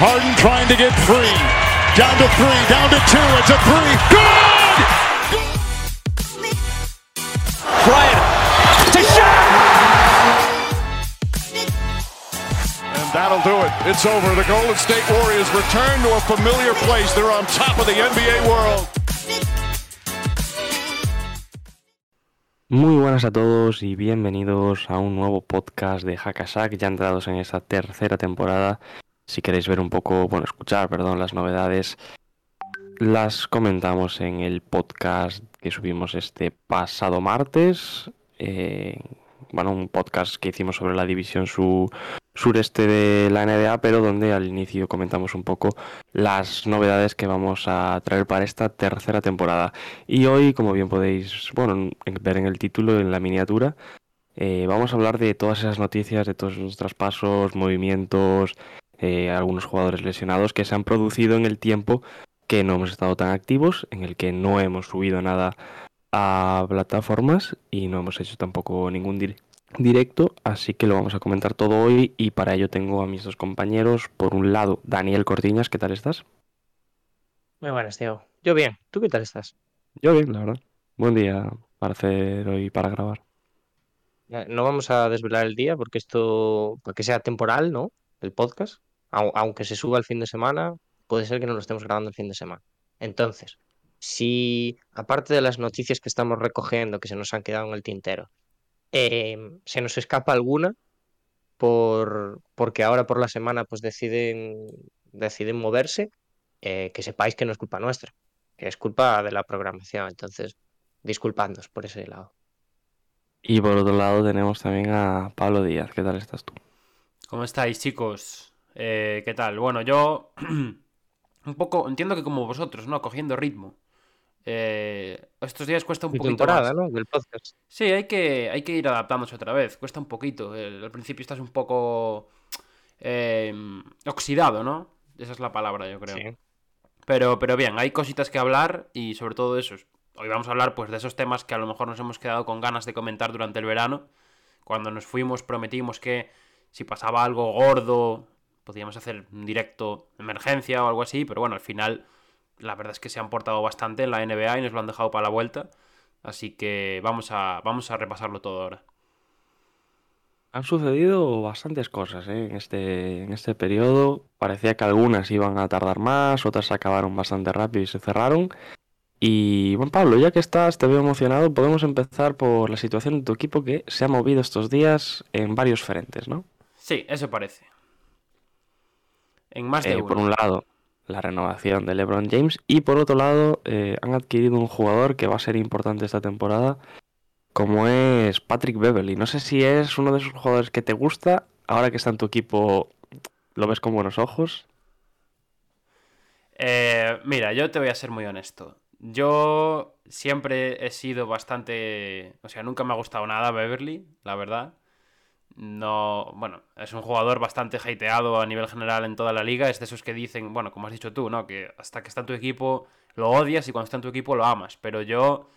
Harden trying to get free. Down to three, down to two. It's a three. Good! Bryant to shot. And that'll do it. It's over. The Golden State Warriors return to a familiar place. They're on top of the NBA world. Muy buenas a todos y bienvenidos a un nuevo podcast de Hackasack, ya entrados en esta tercera temporada. Si queréis ver un poco, bueno, escuchar, perdón, las novedades, las comentamos en el podcast que subimos este pasado martes. Eh, bueno, un podcast que hicimos sobre la división su- sureste de la NBA, pero donde al inicio comentamos un poco las novedades que vamos a traer para esta tercera temporada. Y hoy, como bien podéis bueno, en- ver en el título, en la miniatura, eh, vamos a hablar de todas esas noticias, de todos los traspasos, movimientos, eh, algunos jugadores lesionados que se han producido en el tiempo que no hemos estado tan activos, en el que no hemos subido nada a plataformas y no hemos hecho tampoco ningún dir- directo, así que lo vamos a comentar todo hoy y para ello tengo a mis dos compañeros. Por un lado, Daniel Cortiñas, ¿qué tal estás? Muy buenas, Diego. Yo bien. ¿Tú qué tal estás? Yo bien, la verdad. Buen día para hacer hoy, para grabar. No vamos a desvelar el día porque esto, para que sea temporal, ¿no? El podcast, aunque se suba el fin de semana, puede ser que no lo estemos grabando el fin de semana. Entonces, si aparte de las noticias que estamos recogiendo, que se nos han quedado en el tintero, eh, se nos escapa alguna, por, porque ahora por la semana pues deciden, deciden moverse, eh, que sepáis que no es culpa nuestra, que es culpa de la programación. Entonces, disculpándoos por ese lado. Y por otro lado tenemos también a Pablo Díaz, ¿qué tal estás tú? ¿Cómo estáis, chicos? Eh, ¿qué tal? Bueno, yo un poco entiendo que como vosotros, ¿no? Cogiendo ritmo. Eh, estos días cuesta un Mi poquito temporada, más. ¿no? Del podcast. Sí, hay que, hay que ir adaptándose otra vez. Cuesta un poquito. El- al principio estás un poco eh, oxidado, ¿no? Esa es la palabra, yo creo. Sí. Pero, pero bien, hay cositas que hablar y sobre todo eso. Hoy vamos a hablar pues de esos temas que a lo mejor nos hemos quedado con ganas de comentar durante el verano. Cuando nos fuimos prometimos que si pasaba algo gordo podíamos hacer un directo de emergencia o algo así, pero bueno, al final la verdad es que se han portado bastante en la NBA y nos lo han dejado para la vuelta. Así que vamos a, vamos a repasarlo todo ahora. Han sucedido bastantes cosas ¿eh? en este, en este periodo. Parecía que algunas iban a tardar más, otras se acabaron bastante rápido y se cerraron. Y bueno, Pablo, ya que estás, te veo emocionado, podemos empezar por la situación de tu equipo que se ha movido estos días en varios frentes, ¿no? Sí, eso parece. En más de Eh, uno. por un lado, la renovación de LeBron James y por otro lado, eh, han adquirido un jugador que va a ser importante esta temporada, como es Patrick Beverly. No sé si es uno de esos jugadores que te gusta, ahora que está en tu equipo, lo ves con buenos ojos. Eh, mira, yo te voy a ser muy honesto. Yo siempre he sido bastante... O sea, nunca me ha gustado nada Beverly, la verdad. No, bueno, es un jugador bastante hateado a nivel general en toda la liga. Es de esos que dicen, bueno, como has dicho tú, ¿no? Que hasta que está en tu equipo lo odias y cuando está en tu equipo lo amas. Pero yo...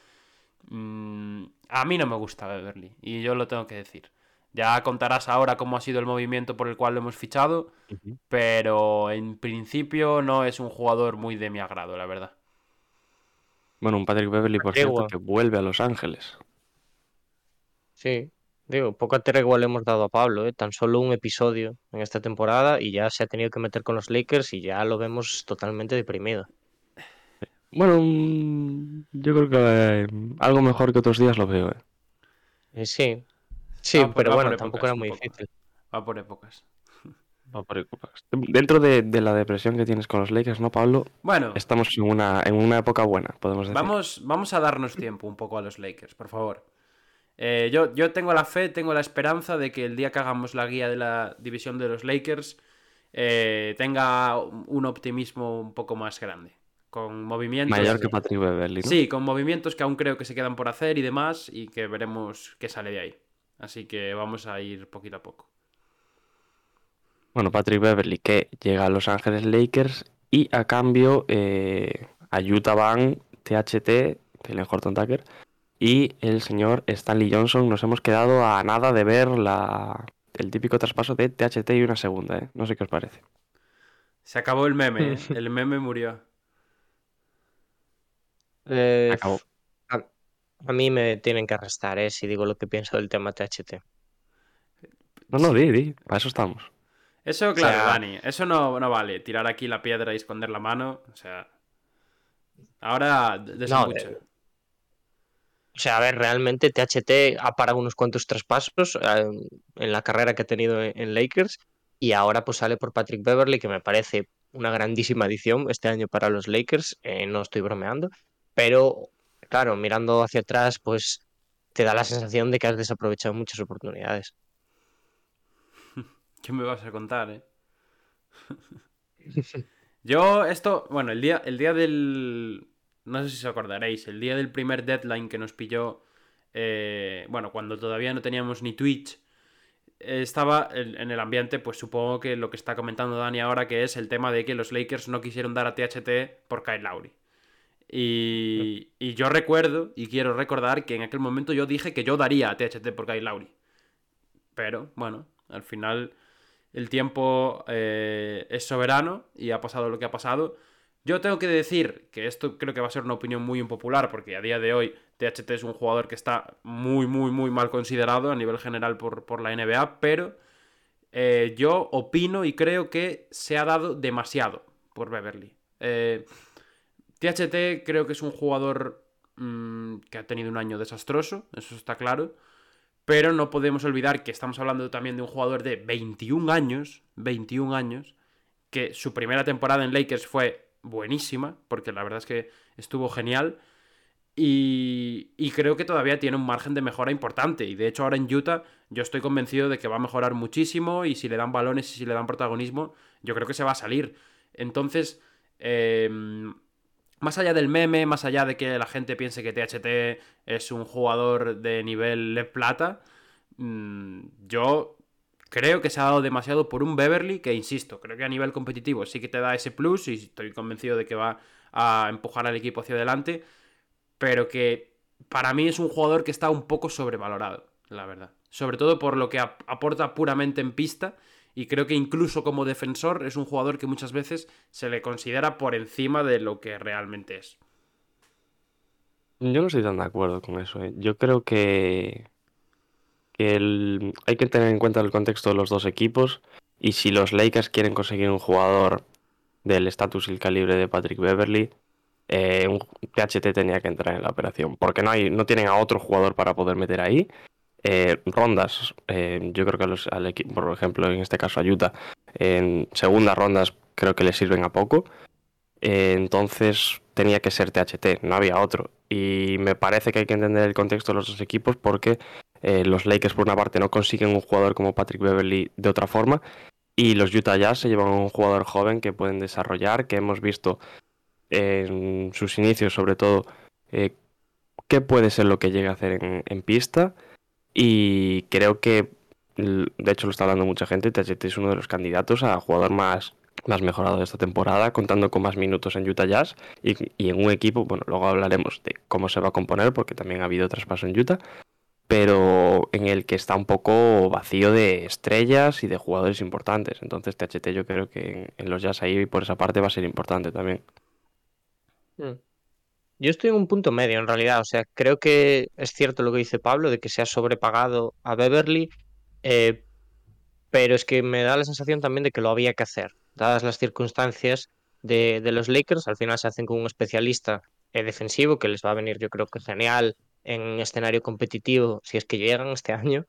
mm, a mí no me gusta Beverly y yo lo tengo que decir. Ya contarás ahora cómo ha sido el movimiento por el cual lo hemos fichado, pero en principio no es un jugador muy de mi agrado, la verdad. Bueno, un Patrick Beverly, por cierto, que vuelve a Los Ángeles. Sí. Digo, poca tregua le hemos dado a Pablo, ¿eh? Tan solo un episodio en esta temporada y ya se ha tenido que meter con los Lakers y ya lo vemos totalmente deprimido. Bueno, mm, yo creo que eh, algo mejor que otros días lo veo, ¿eh? Eh, sí. Sí, por- pero va bueno, tampoco épocas era muy poco. difícil. Va por épocas. Va por épocas. Dentro de, de la depresión que tienes con los Lakers, ¿no, Pablo? Bueno, Estamos en una, en una época buena, podemos decir. vamos, vamos a darnos tiempo un poco a los Lakers, por favor. Eh, yo, yo tengo la fe, tengo la esperanza de que el día que hagamos la guía de la división de los Lakers eh, tenga un optimismo un poco más grande. Con movimientos. Mayor que Patrick Beverly, ¿no? Sí, con movimientos que aún creo que se quedan por hacer y demás, y que veremos qué sale de ahí. Así que vamos a ir poquito a poco. Bueno, Patrick Beverly que llega a Los Ángeles Lakers y a cambio eh, a Utah van THT, Taylor Horton Tucker, y el señor Stanley Johnson. Nos hemos quedado a nada de ver la, el típico traspaso de THT y una segunda, ¿eh? No sé qué os parece. Se acabó el meme, ¿eh? el meme murió. Eh, Acabó. a, a mí me tienen que arrestar, ¿eh? Si digo lo que pienso del tema THT. No, no, di, di, para eso estamos. Eso, claro, sea- Dani, eso no, no vale. Tirar aquí la piedra y esconder la mano, o sea... Ahora desembucha. eh, O sea, a ver, realmente THT ha parado unos cuantos traspasos eh, en la carrera que ha tenido en, en Lakers y ahora pues sale por Patrick Beverly, que me parece una grandísima adición este año para los Lakers, eh, no estoy bromeando, pero claro, mirando hacia atrás, pues te da la sensación de que has desaprovechado muchas oportunidades. ¿Qué me vas a contar, eh? Yo, esto, bueno, el día, el día del. No sé si os acordaréis, el día del primer deadline que nos pilló. eh, bueno, cuando todavía no teníamos ni Twitch. eh, Estaba en el ambiente, pues supongo que lo que está comentando Dani ahora, que es el tema de que los Lakers no quisieron dar a THT por Kyle Lowry. Y, y yo recuerdo, y quiero recordar, que en aquel momento yo dije que yo daría a THT por Kyle Lowry. Pero, bueno, al final el tiempo eh, es soberano y ha pasado lo que ha pasado. Yo tengo que decir que esto creo que va a ser una opinión muy impopular porque a día de hoy THT es un jugador que está muy, muy, muy mal considerado a nivel general por, por la NBA, pero eh, yo opino y creo que se ha dado demasiado por Beverly. Eh, THT creo que es un jugador mm, que ha tenido un año desastroso, eso está claro. Pero no podemos olvidar que estamos hablando también de un jugador de 21 años, 21 años, que su primera temporada en Lakers fue buenísima, porque la verdad es que estuvo genial. Y, y creo que todavía tiene un margen de mejora importante. Y de hecho ahora en Utah yo estoy convencido de que va a mejorar muchísimo y si le dan balones y si le dan protagonismo, yo creo que se va a salir. Entonces, eh, más allá del meme, más allá de que la gente piense que THT es un jugador de nivel Plata, mm, yo creo que se ha dado demasiado por un Beverly que, insisto, creo que a nivel competitivo sí que te da ese plus y estoy convencido de que va a empujar al equipo hacia adelante, pero que para mí es un jugador que está un poco sobrevalorado, la verdad. Sobre todo por lo que ap- aporta puramente en pista y creo que incluso como defensor es un jugador que muchas veces se le considera por encima de lo que realmente es. Yo no estoy tan de acuerdo con eso. ¿eh? Yo creo que, que el- hay que tener en cuenta el contexto de los dos equipos y si los Lakers quieren conseguir un jugador del estatus y el calibre de Patrick Beverly, eh, un THT tenía que entrar en la operación porque no hay, no tienen a otro jugador para poder meter ahí. Eh, rondas, eh, yo creo que al equipo, por ejemplo, en este caso a Utah, en segundas rondas creo que le sirven a poco. Eh, entonces tenía que ser THT, no había otro. Y me parece que hay que entender el contexto de los dos equipos porque eh, los Lakers por una parte no consiguen un jugador como Patrick Beverly de otra forma y los Utah Jazz se llevan a un jugador joven que pueden desarrollar, que hemos visto en sus inicios sobre todo eh, qué puede ser lo que llegue a hacer en, en pista. Y creo que de hecho lo está hablando mucha gente, THT es uno de los candidatos a jugador más más mejorado de esta temporada, contando con más minutos en Utah Jazz y, en un equipo, bueno, luego hablaremos de cómo se va a componer, porque también ha habido traspaso en Utah, pero en el que está un poco vacío de estrellas y de jugadores importantes. Entonces THT yo creo que en, los Jazz ahí por esa parte va a ser importante también. Mm. Yo estoy en un punto medio en realidad, o sea, creo que es cierto lo que dice Pablo de que se ha sobrepagado a Beverly, eh, pero es que me da la sensación también de que lo había que hacer, dadas las circunstancias de, de los Lakers, al final se hacen con un especialista eh, defensivo que les va a venir yo creo que genial en escenario competitivo si es que llegan este año.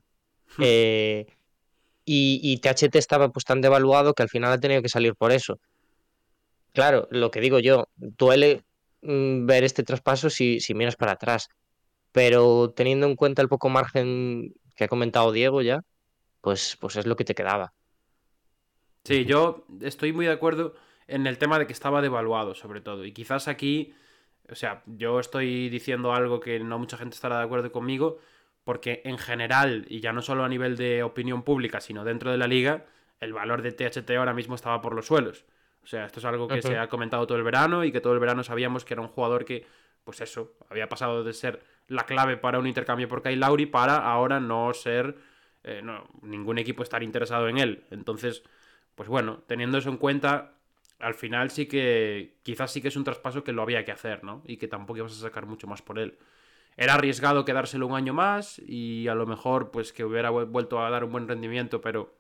Eh, y, y THT estaba pues tan devaluado que al final ha tenido que salir por eso. Claro, lo que digo yo, duele mm, ver este traspaso si, si miras para atrás, pero teniendo en cuenta el poco margen que ha comentado Diego ya, pues, pues es lo que te quedaba. Sí, yo estoy muy de acuerdo en el tema de que estaba devaluado, sobre todo. Y quizás aquí, o sea, yo estoy diciendo algo que no mucha gente estará de acuerdo conmigo, porque en general, y ya no solo a nivel de opinión pública, sino dentro de la liga, el valor de THT ahora mismo estaba por los suelos. O sea, esto es algo que se ha comentado todo el verano y que todo el verano sabíamos que era un jugador que, pues eso, había pasado de ser la clave para un intercambio por Kyle para ahora no ser, eh, no, ningún equipo estar interesado en él. Entonces, pues bueno, teniendo eso en cuenta, al final sí que quizás sí que es un traspaso que lo había que hacer, ¿no? Y que tampoco ibas a sacar mucho más por él. Era arriesgado quedárselo un año más y a lo mejor pues que hubiera vuelto a dar un buen rendimiento, pero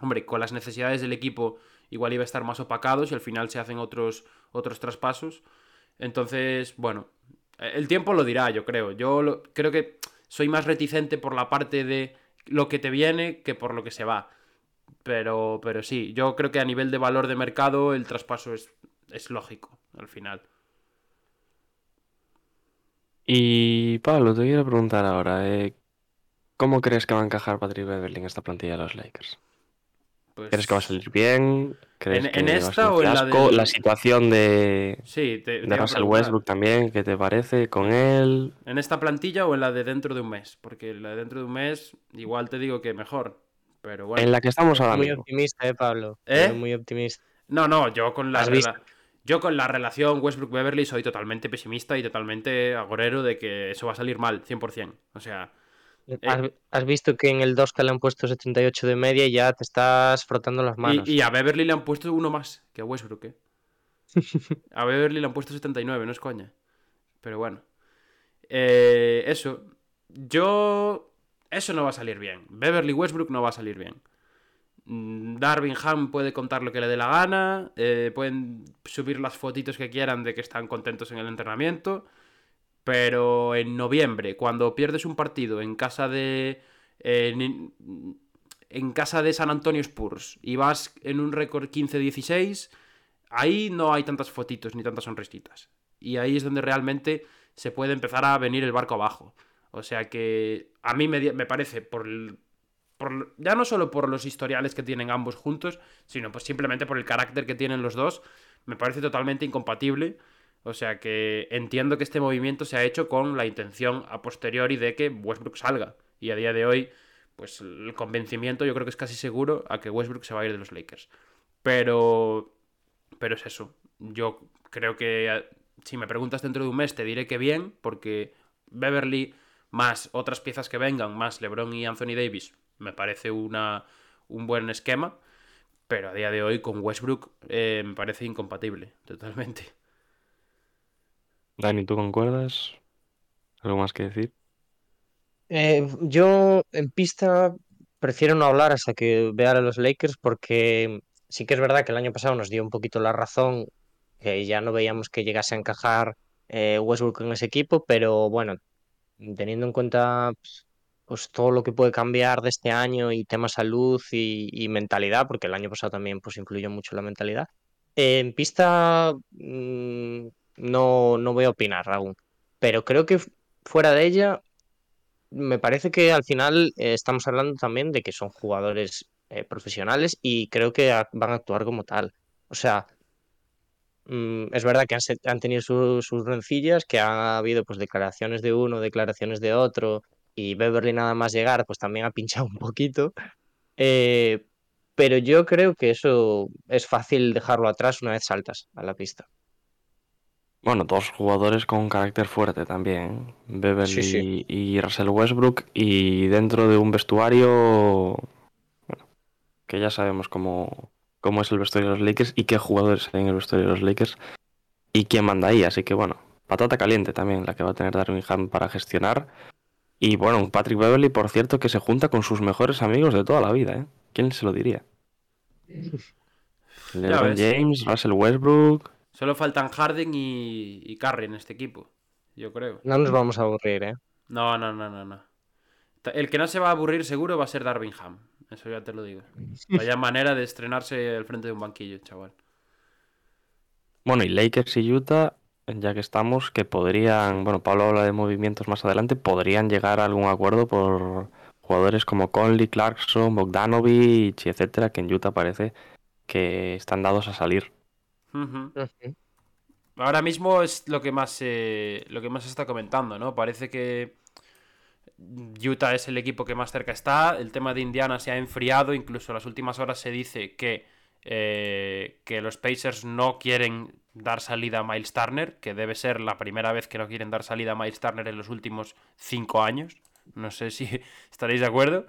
hombre, con las necesidades del equipo igual iba a estar más opacados y al final se hacen otros, otros traspasos. Entonces, bueno, el tiempo lo dirá, yo creo. Yo creo que soy más reticente por la parte de lo que te viene que por lo que se va. Pero, pero sí, yo creo que a nivel de valor de mercado el traspaso es, es lógico al final. Y Pablo, te quiero preguntar ahora, eh, ¿cómo crees que va a encajar Patrick Beverly en esta plantilla de los Lakers? Pues ¿Crees que va a salir bien? ¿Crees ¿En- que en esta o en la del- La situación de, Sí, te, de Russell Westbrook también, ¿qué te parece con él? ¿En esta plantilla o en la de dentro de un mes? Porque la de dentro de un mes igual te digo que mejor. Pero bueno. En la que estamos ahora Muy mismo. optimista, eh, Pablo. ¿Eh? Muy optimista. No, no, yo con la rela- yo con la relación Westbrook-Beverly soy totalmente pesimista y totalmente agorero de que eso va a salir mal, 100%. O sea, Has, has visto que en el 2 que le han puesto 78 de media y ya te estás frotando las manos. y, y a Beverly le han puesto uno más que a Westbrook, ¿eh? A Beverly le han puesto 79, no es coña. Pero bueno. Eh, eso. Yo... Eso no va a salir bien. Beverly Westbrook no va a salir bien. Mm, Darvin Ham puede contar lo que le dé la gana. eh, pueden subir las fotitos que quieran de que están contentos en el entrenamiento. Pero en noviembre, cuando pierdes un partido en casa de. ni- en casa de San Antonio Spurs y vas en un récord 15-16, ahí no hay tantas fotitos ni tantas sonrisitas. Y ahí es donde realmente se puede empezar a venir el barco abajo. O sea que a mí me, me parece, por, por- ya no solo por los historiales que tienen ambos juntos, sino pues simplemente por el carácter que tienen los dos, me parece totalmente incompatible. O sea que entiendo que este movimiento se ha hecho con la intención a posteriori de que Westbrook salga. Y a día de hoy, pues el convencimiento yo creo que es casi seguro a que Westbrook se va a ir de los Lakers. Pero, pero es eso. Yo creo que si me preguntas dentro de un mes te diré que bien, porque Beverly más otras piezas que vengan, más LeBron y Anthony Davis, me parece una, un buen esquema. Pero a día de hoy con Westbrook eh, me parece incompatible, totalmente. Dani, ¿tú concuerdas? ¿Algo más que decir? Eh, yo en pista prefiero no hablar hasta que vea a los Lakers porque sí que es verdad que el año pasado nos dio un poquito la razón, que ya no veíamos que llegase a encajar eh, Westbrook en ese equipo, pero bueno, teniendo en cuenta pues, pues, todo lo que puede cambiar de este año y tema salud y, mentalidad, porque el año pasado también pues influyó mucho la mentalidad, en pista mm, no, no voy a opinar aún, pero creo que fuera de ella me parece que al final eh, estamos hablando también de que son jugadores eh, profesionales y creo que van a actuar como tal. O sea, es verdad que han, tenido su- sus rencillas, que ha habido pues declaraciones de uno, declaraciones de otro, y Beverly nada más llegar, pues también ha pinchado un poquito. Eh, pero yo creo que eso es fácil dejarlo atrás una vez saltas a la pista. Bueno, dos jugadores con carácter fuerte también. ¿eh? Beverly Sí, sí. y Russell Westbrook. Y dentro de un vestuario. Bueno, que ya sabemos cómo, cómo es el vestuario de los Lakers y qué jugadores hay en el vestuario de los Lakers. Y quién manda ahí. Así que bueno, patata caliente también la que va a tener Darwin Ham para gestionar. Y bueno, un Patrick Beverly, por cierto, que se junta con sus mejores amigos de toda la vida. ¿eh? ¿Quién se lo diría? LeBron. James, Russell Westbrook. Solo faltan Harden y, y Curry en este equipo, yo creo. No nos vamos a aburrir, ¿eh? No, no, no, no, no. El que no se va a aburrir seguro va a ser Darvin Ham. Eso ya te lo digo. Vaya manera de estrenarse al frente de un banquillo, chaval. Bueno, y Lakers y Utah, ya que estamos, que podrían, bueno, Pablo habla de movimientos más adelante, podrían llegar a algún acuerdo por jugadores como Conley, Clarkson, Bogdanovich, etcétera, que en Utah parece que están dados a salir. Ahora mismo es lo que más se, lo que más se está comentando, ¿no? Parece que Utah es el equipo que más cerca está. El tema de Indiana se ha enfriado. Incluso en las últimas horas se dice que, eh, que los Pacers no quieren dar salida a Miles Turner, que debe ser la primera vez que no quieren dar salida a Miles Turner en los últimos cinco años. No sé si estaréis de acuerdo.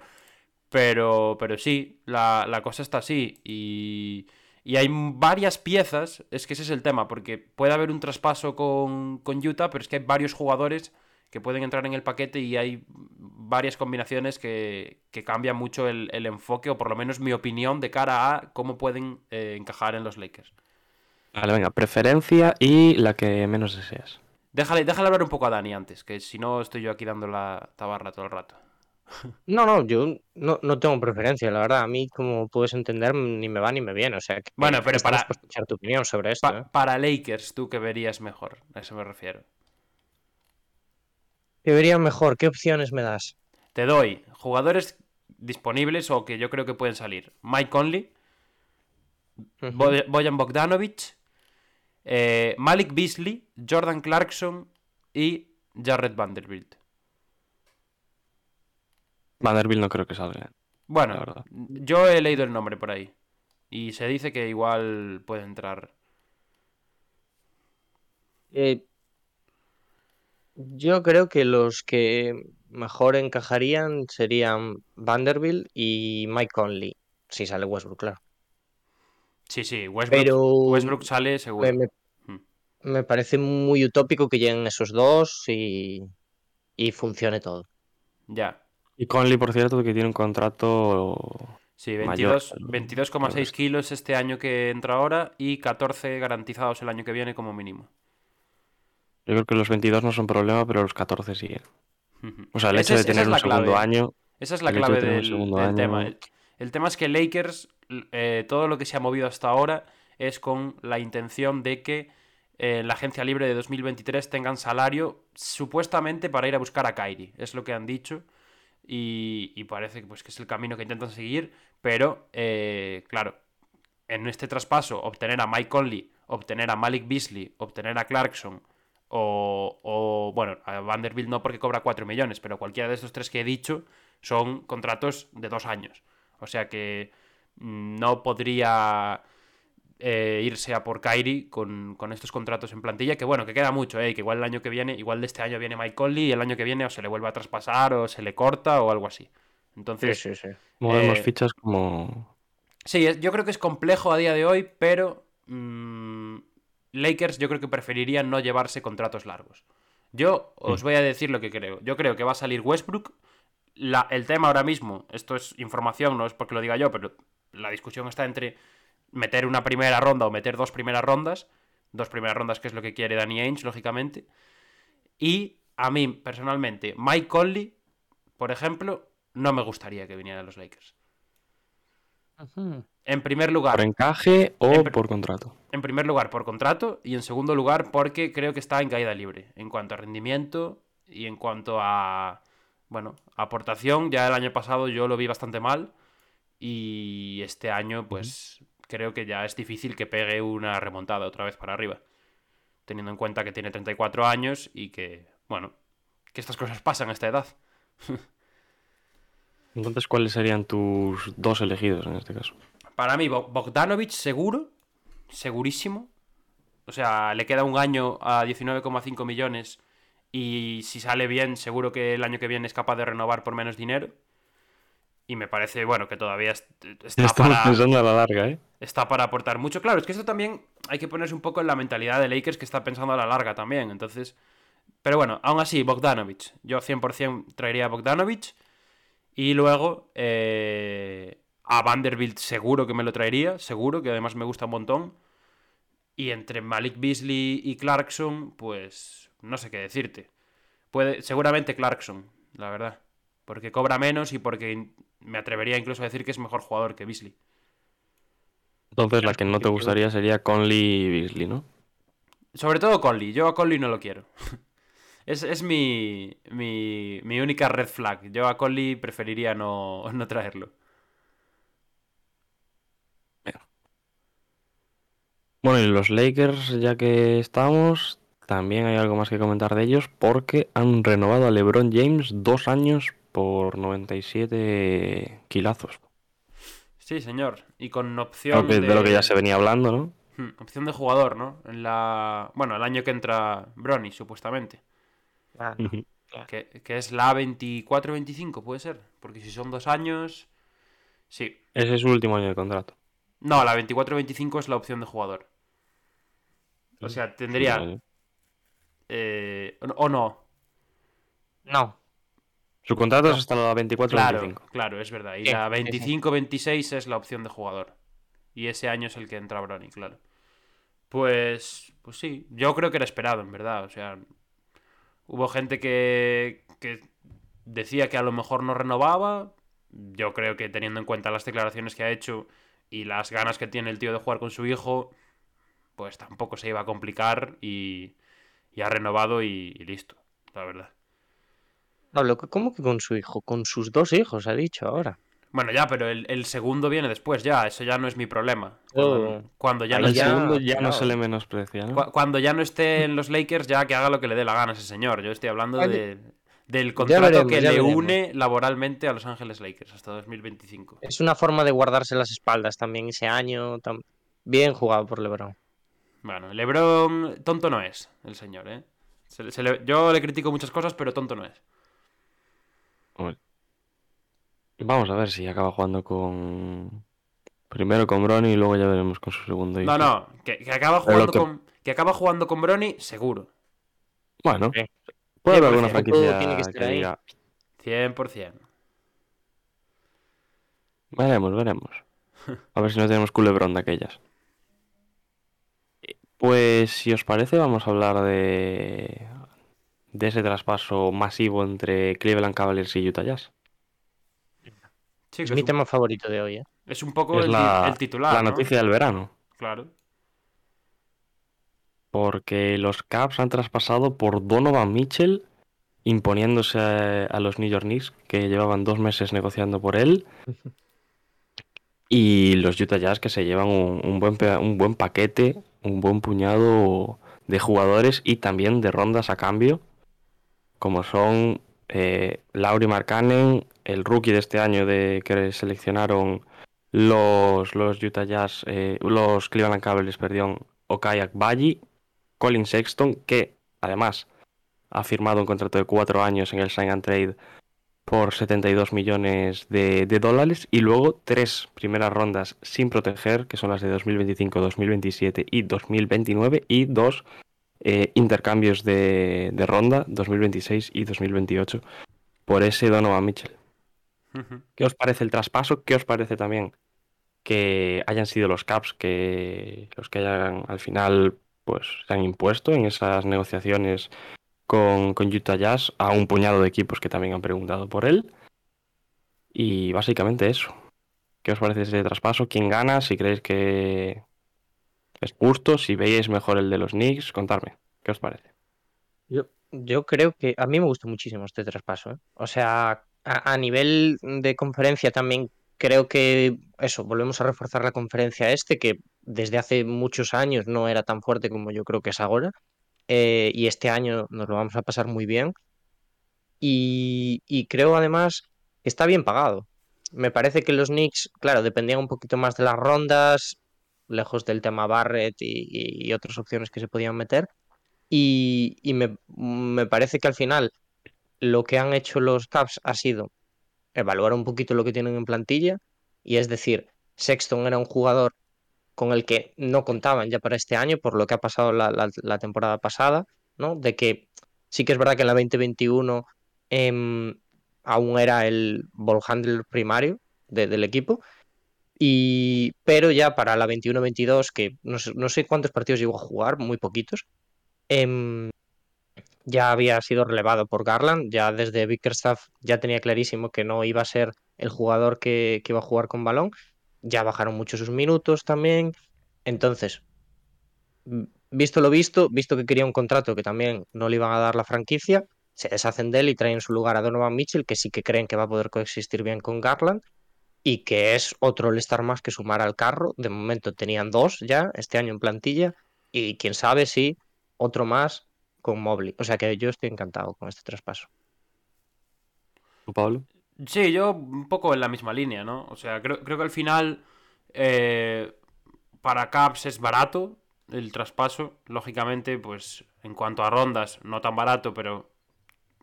Pero, pero sí, la, la cosa está así. Y, Y hay varias piezas, es que ese es el tema, porque puede haber un traspaso con, con Utah, pero es que hay varios jugadores que pueden entrar en el paquete y hay varias combinaciones que, que cambian mucho el, el enfoque, o por lo menos mi opinión, de cara a cómo pueden eh, encajar en los Lakers. Vale, venga, preferencia y la que menos deseas. Déjale, déjale hablar un poco a Dani antes, que si no estoy yo aquí dando la tabarra todo el rato. No, no, yo no, no tengo preferencia, la verdad. A mí, como puedes entender, ni me va ni me viene. O sea, que Bueno, pero para- escuchar tu opinión sobre esto. Pa- ¿eh? para Lakers, tú que verías mejor, a eso me refiero. ¿Qué vería mejor? ¿Qué opciones me das? Te doy jugadores disponibles o que yo creo que pueden salir. Mike Conley, Ujú. Bo- Bojan Bogdanovic, eh, Malik Beasley, Jordan Clarkson y Jared Vanderbilt. Vanderbilt no creo que salga. Bueno, La verdad. yo he leído el nombre por ahí. Y se dice que igual puede entrar. Eh, yo creo que los que mejor encajarían serían Vanderbilt y Mike Conley, si sale Westbrook, claro. Sí, sí, Westbrook, Pero Westbrook sale seguro. me, me- Mm. me parece muy utópico que lleguen esos dos y, y funcione todo. Ya. Y Conley, por cierto, que tiene un contrato. Sí, Mayor, 22 pero- 22,6 pero es- kilos este año que entra ahora y 14 garantizados el año que viene como mínimo. Yo creo que los 22 no son problema, pero los 14 sí. ¿eh? O sea, el hecho de tener un segundo año. Esa es la clave del, tema. El, el tema es que Lakers, eh, todo lo que se ha movido hasta ahora es con la intención de que eh, en la agencia libre de 2023 tengan salario supuestamente para ir a buscar a Kyrie. Es lo que han dicho. Y, y parece que, pues, que es el camino que intentan seguir. Pero, eh, claro, en este traspaso, obtener a Mike Conley, obtener a Malik Beasley, obtener a Clarkson o, o, bueno, a Vanderbilt no porque cobra 4 millones, pero cualquiera de estos tres que he dicho son contratos de dos años. O sea que mm, no podría eh, irse a por Kyrie con, con estos contratos en plantilla, que bueno, que queda mucho, eh, que igual el año que viene, igual de este año viene Mike Conley y el año que viene o se le vuelve a traspasar o se le corta o algo así. Entonces, sí, sí. Movemos Eh, fichas como. Sí, yo creo que es complejo a día de hoy, pero mm, Lakers yo creo que preferirían no llevarse contratos largos. Yo os voy a decir lo que creo. Yo creo que va a salir Westbrook. La- el tema ahora mismo, esto es información, no es porque lo diga yo, pero la discusión está entre meter una primera ronda o meter dos primeras rondas. Dos primeras rondas, que es lo que quiere Danny Ainge, lógicamente. Y a mí, personalmente, Mike Conley, por ejemplo, no me gustaría que viniera a los Lakers. En primer lugar, ¿Por encaje o En por contrato? en primer lugar por contrato y en segundo lugar porque creo que está en caída libre. En cuanto a rendimiento y en cuanto a bueno aportación ya el año pasado yo lo vi bastante mal y este año pues creo que ya es difícil que pegue una remontada otra vez para arriba teniendo en cuenta que tiene 34 años y que bueno que estas cosas pasan a esta edad Entonces, ¿cuáles serían tus dos elegidos en este caso? Para mí, Bo- Bogdanovic seguro, segurísimo. O sea, le queda un año a 19,5 millones y si sale bien, seguro que el año que viene es capaz de renovar por menos dinero. Y me parece, bueno, que todavía est- está Estamos para, pensando a la larga, ¿eh? está para aportar mucho. Claro, es que esto también hay que ponerse un poco en la mentalidad de Lakers que está pensando a la larga también. Entonces, pero bueno, aún así, Bogdanovic. Yo 100% traería a Bogdanovic. Y luego eh, a Vanderbilt seguro que me lo traería, seguro, que además me gusta un montón. Y entre Malik Beasley y Clarkson, pues no sé qué decirte. Puede, seguramente Clarkson, la verdad. Porque cobra menos y porque me atrevería incluso a decir que es mejor jugador que Beasley. Entonces, la que no te gustaría sería Conley y Beasley, ¿no? Sobre todo Conley. Yo a Conley no lo quiero. es es mi, mi, mi única red flag. Yo a Conley preferiría no, no traerlo. Bueno, y los Lakers, ya que estamos, también hay algo más que comentar de ellos porque han renovado a LeBron James dos años por 97 kilazos. Sí, señor. Y con opción Creo que de... de lo que ya se venía hablando, ¿no? Hmm, Opción de jugador, ¿no? En la... Bueno, el año que entra Bronny, supuestamente. Ah. Que, que es la 24-25, puede ser. Porque si son dos años... Sí. Ese es su último año de contrato. No, la 24-25 es la opción de jugador. O sea, tendría. Eh, o no. No, Su contrato es hasta la 24-25. Claro, claro, es verdad. Y Sí, la sí, sí. 25-26 es la opción de jugador. Y ese año es el que entra Brony, claro. Pues, pues sí, yo creo que era esperado, en verdad. O sea, hubo gente que, que decía que a lo mejor no renovaba. Yo creo que teniendo en cuenta las declaraciones que ha hecho y las ganas que tiene el tío de jugar con su hijo, pues tampoco se iba a complicar y, ha renovado y, y listo, la verdad. Pablo, ¿cómo que con su hijo? Con sus dos hijos, ha dicho ahora. Bueno, ya, pero el, el segundo viene después, ya, eso ya no es mi problema. Oh. Cuando, cuando ya no El ya- segundo ya no se le menosprecia, ¿no? Cu- Cuando ya no esté en los Lakers, ya que haga lo que le dé la gana ese señor. Yo estoy hablando de, del contrato veremos, que le veremos. une laboralmente a Los Ángeles Lakers hasta 2025. Es una forma de guardarse las espaldas también ese año. tam- Bien jugado por LeBron. Bueno, LeBron tonto no es, el señor, ¿eh? Se le- se le- yo le critico muchas cosas, pero tonto no es. Vamos a ver si acaba jugando con. Primero con Bronny y luego ya veremos con su segundo hijo. No, no, que, que acaba jugando que- con que acaba jugando con Bronny, seguro. Bueno, puede haber alguna 100%. franquicia Tiene que que, estar ahí. diga. 100%. Veremos, veremos. A ver si no tenemos culebrón de aquellas. Pues si os parece, vamos a hablar de. de ese traspaso masivo entre Cleveland Cavaliers y Utah Jazz. Sí, Es mi un, tema favorito de hoy, ¿eh? es un poco Es el, ti- la, el titular. la ¿no? noticia del verano. Claro. Porque los Cavs han traspasado por Donovan Mitchell, imponiéndose a, a los New York Knicks, que llevaban dos meses negociando por él. Y los Utah Jazz, que se llevan un, un buen, un buen paquete, un buen puñado de jugadores y también de rondas a cambio, como son eh, Lauri Markkanen, el rookie de este año de que seleccionaron los, los Utah Jazz, eh, los Cleveland Cavaliers, perdón, Okai Agbayi, Colin Sexton, que además ha firmado un contrato de cuatro años en el Sign and Trade por 72 millones de, de dólares y luego tres primeras rondas sin proteger, que son las de 2025, 2027 y 2029 y dos eh, intercambios de, de ronda 2026 y 2028 por ese Donovan Mitchell. ¿Qué os parece el traspaso? ¿Qué os parece también que hayan sido los Caps que los que hayan al final pues se han impuesto en esas negociaciones con, con Utah Jazz a un puñado de equipos que también han preguntado por él? Y básicamente eso. ¿Qué os parece ese traspaso? ¿Quién gana? Si creéis que es justo, si veis mejor el de los Knicks, contadme. ¿Qué os parece? Yo, yo creo que a mí me gusta muchísimo este traspaso. ¿eh? O sea, a, nivel de conferencia también creo que eso, volvemos a reforzar la conferencia este, que desde hace muchos años no era tan fuerte como yo creo que es ahora. eh, y este año nos lo vamos a pasar muy bien. Y, y creo además que está bien pagado. Me parece que los Knicks, claro, dependían un poquito más de las rondas, lejos del tema Barrett y- y otras opciones que se podían meter. Y, y me, me parece que al final lo que han hecho los Caps ha sido evaluar un poquito lo que tienen en plantilla. Y es decir, Sexton era un jugador con el que no contaban ya para este año, por lo que ha pasado la, temporada pasada, ¿no? De que sí que es verdad que en la 2021 em, aún era el ball primario de- del equipo. Y, pero ya para la 21-22, que no sé, cuántos partidos llegó a jugar, muy poquitos, em, ya había sido relevado por Garland, ya desde Bickerstaff ya tenía clarísimo que no iba a ser el jugador que, iba a jugar con balón, ya bajaron mucho sus minutos también, entonces, mm, visto lo visto, visto que quería un contrato que también no le iban a dar la franquicia, se deshacen de él y traen en su lugar a Donovan Mitchell, que sí que creen que va a poder coexistir bien con Garland, y que es otro All-Star más que sumar al carro. De momento tenían dos ya este año en plantilla y quién sabe si otro más con Mobley. O sea que yo estoy encantado con este traspaso. ¿Tú, Pablo? Sí, yo un poco en la misma línea, ¿no? O sea, creo, creo que al final eh, para Caps es barato el traspaso. Lógicamente, pues en cuanto a rondas, no tan barato, pero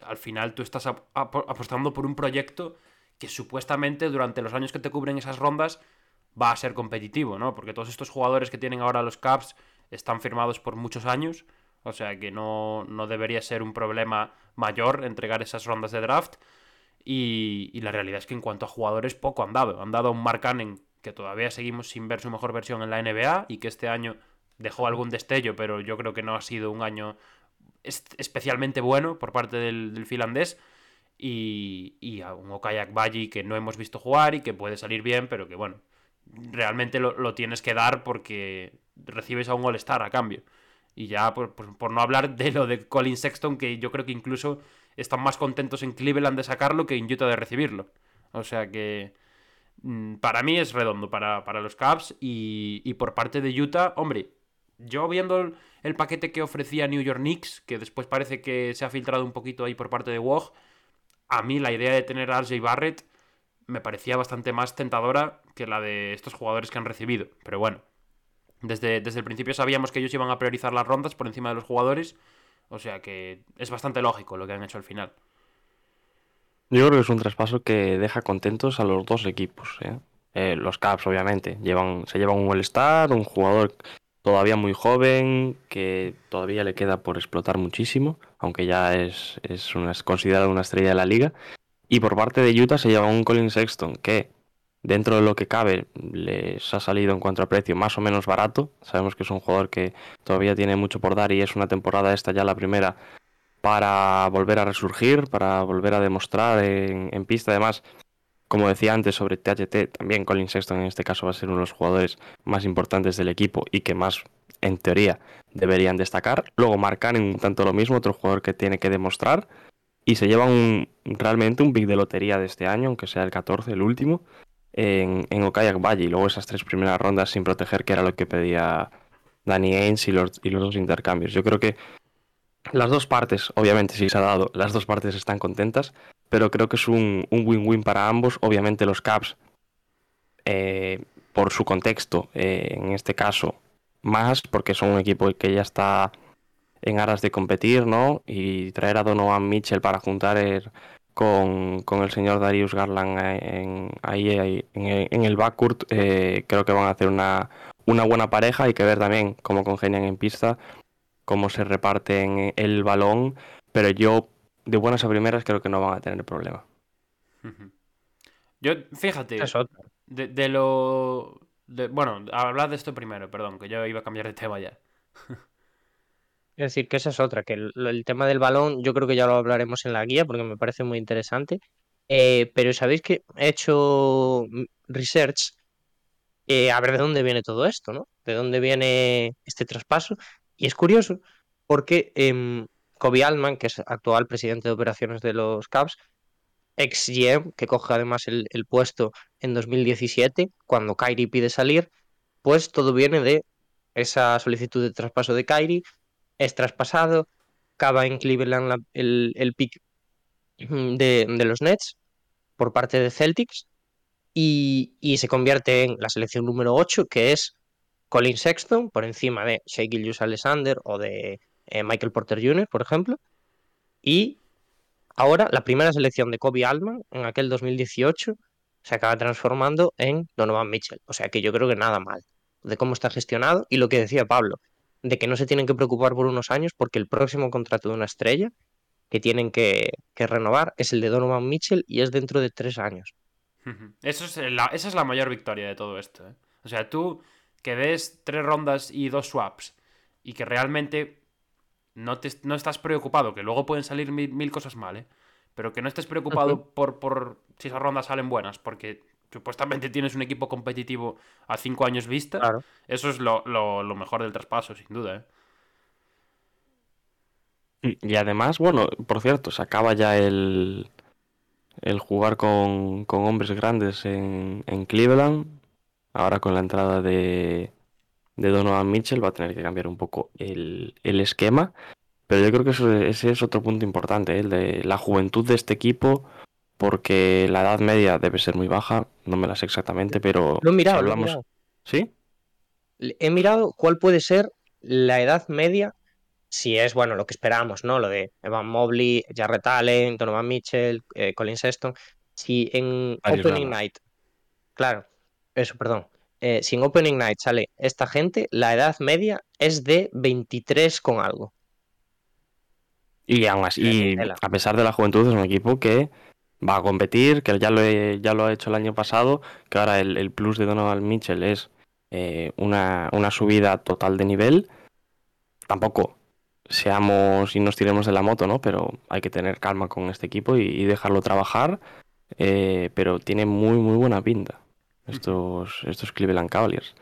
al final tú estás ap- ap- apostando por un proyecto que supuestamente durante los años que te cubren esas rondas va a ser competitivo, ¿no? Porque todos estos jugadores que tienen ahora los Caps están firmados por muchos años, o sea que no, no debería ser un problema mayor entregar esas rondas de draft. Y, y, la realidad es que en cuanto a jugadores, poco han dado. Han dado un Mark Cannon que todavía seguimos sin ver su mejor versión en la NBA y que este año dejó algún destello, pero yo creo que no ha sido un año especialmente bueno por parte del, del finlandés. Y, y, a un Okayak Baji que no hemos visto jugar y que puede salir bien, pero que bueno, realmente lo, lo tienes que dar porque recibes a un All-Star a cambio. Y ya, por, por, no hablar de lo de Colin Sexton, que yo creo que incluso están más contentos en Cleveland de sacarlo que en Utah de recibirlo. O sea que mm, para mí es redondo para, para los Cavs. Y, y, por parte de Utah, hombre, yo viendo el, el, paquete que ofrecía New York Knicks, que después parece que se ha filtrado un poquito ahí por parte de Woj, a mí la idea de tener a RJ Barrett me parecía bastante más tentadora que la de estos jugadores que han recibido. Pero bueno, desde, desde el principio sabíamos que ellos iban a priorizar las rondas por encima de los jugadores. O sea que es bastante lógico lo que han hecho al final. Yo creo que es un traspaso que deja contentos a los dos equipos. ¿eh? Eh, los Caps, obviamente, llevan, se llevan un All-Star, un jugador todavía muy joven, que todavía le queda por explotar muchísimo, aunque ya es, una, es considerado una estrella de la liga. Y por parte de Utah se lleva un Colin Sexton, que dentro de lo que cabe les ha salido en cuanto a precio más o menos barato. Sabemos que es un jugador que todavía tiene mucho por dar y es una temporada esta ya la primera para volver a resurgir, para volver a demostrar en, en pista. Además, como decía antes sobre THT, también Colin Sexton en este caso va a ser uno de los jugadores más importantes del equipo y que más, en teoría, deberían destacar. Luego Mark Cannon, tanto lo mismo, otro jugador que tiene que demostrar. Y se lleva un, realmente un big de lotería de este año, aunque sea el 14, el último, en, en Okayak Valle. Y luego esas tres primeras rondas sin proteger, que era lo que pedía Danny Ainge y los, dos intercambios. Yo creo que las dos partes, obviamente, si se ha dado, las dos partes están contentas, pero creo que es un win-win para ambos. Obviamente los Caps, eh, por su contexto, eh, en este caso, más, porque son un equipo que ya está en aras de competir, ¿no? Y traer a Donovan Mitchell para juntar el, con, con, el señor Darius Garland en, ahí, ahí en, el, en, el backcourt, eh, creo que van a hacer una, una buena pareja. Hay que ver también cómo congenian en pista, cómo se reparten el balón, pero yo de buenas a primeras creo que no van a tener problema. Yo, fíjate, de, de, lo... De, bueno, hablar de esto primero, perdón, que yo iba a cambiar de tema ya. Es decir, que esa es otra, que el, tema del balón yo creo que ya lo hablaremos en la guía porque me parece muy interesante. Eh, pero sabéis que he hecho research eh, a ver de dónde viene todo esto, ¿no? De dónde viene este traspaso. Y es curioso porque eh, Kobe Altman, que es actual presidente de operaciones de los Cavs, ex GM, que coge además el, el, puesto en 2017, cuando Kyrie pide salir, pues todo viene de esa solicitud de traspaso de Kyrie, es traspasado, acaba en Cleveland la, el, el, pick de, de, los Nets por parte de Celtics y, y, se convierte en la selección número 8, que es Colin Sexton, por encima de Shea Gillius Alexander o de eh, Michael Porter Jr., por ejemplo. Y ahora la primera selección de Kobe Altman en aquel 2018 se acaba transformando en Donovan Mitchell. O sea que yo creo que nada mal de cómo está gestionado y lo que decía Pablo, de que no se tienen que preocupar por unos años porque el próximo contrato de una estrella que tienen que, que renovar es el de Donovan Mitchell y es dentro de tres años. Eso es la, esa es la mayor victoria de todo esto. ¿eh? O sea, tú que ves tres rondas y dos swaps y que realmente no, te, no estás preocupado, que luego pueden salir mil, mil cosas mal, ¿eh? pero que no estés preocupado uh -huh. por, por si esas rondas salen buenas, porque supuestamente tienes un equipo competitivo a cinco años vista, claro. eso es lo, lo, lo, mejor del traspaso, sin duda. ¿eh? Y además, bueno, por cierto, se acaba ya el, el jugar con, con hombres grandes en, en, Cleveland. Ahora con la entrada de, de Donovan Mitchell va a tener que cambiar un poco el, el esquema. Pero yo creo que eso, ese es otro punto importante, ¿eh? el de la juventud de este equipo, porque la edad media debe ser muy baja, no me la sé exactamente, pero... Lo he mirado, si hablamos... lo he mirado. ¿Sí? He mirado cuál puede ser la edad media si es, bueno, lo que esperamos, ¿no? Lo de Evan Mobley, Jarrett Allen, Donovan Mitchell, eh, Colin Sexton. Si en Opening. Night, claro, eso, perdón. eh, si en Opening Night sale esta gente, la edad media es de 23 con algo. Y aún así, y a pesar de la juventud, es un equipo que va a competir, que ya lo, he- ya lo ha hecho el año pasado, que ahora el, el plus de Donovan Mitchell es eh, una, una subida total de nivel. Tampoco seamos y nos tiremos de la moto, ¿no? Pero hay que tener calma con este equipo y, y dejarlo trabajar. eh, pero tiene muy, muy buena pinta estos, estos Cleveland Cavaliers.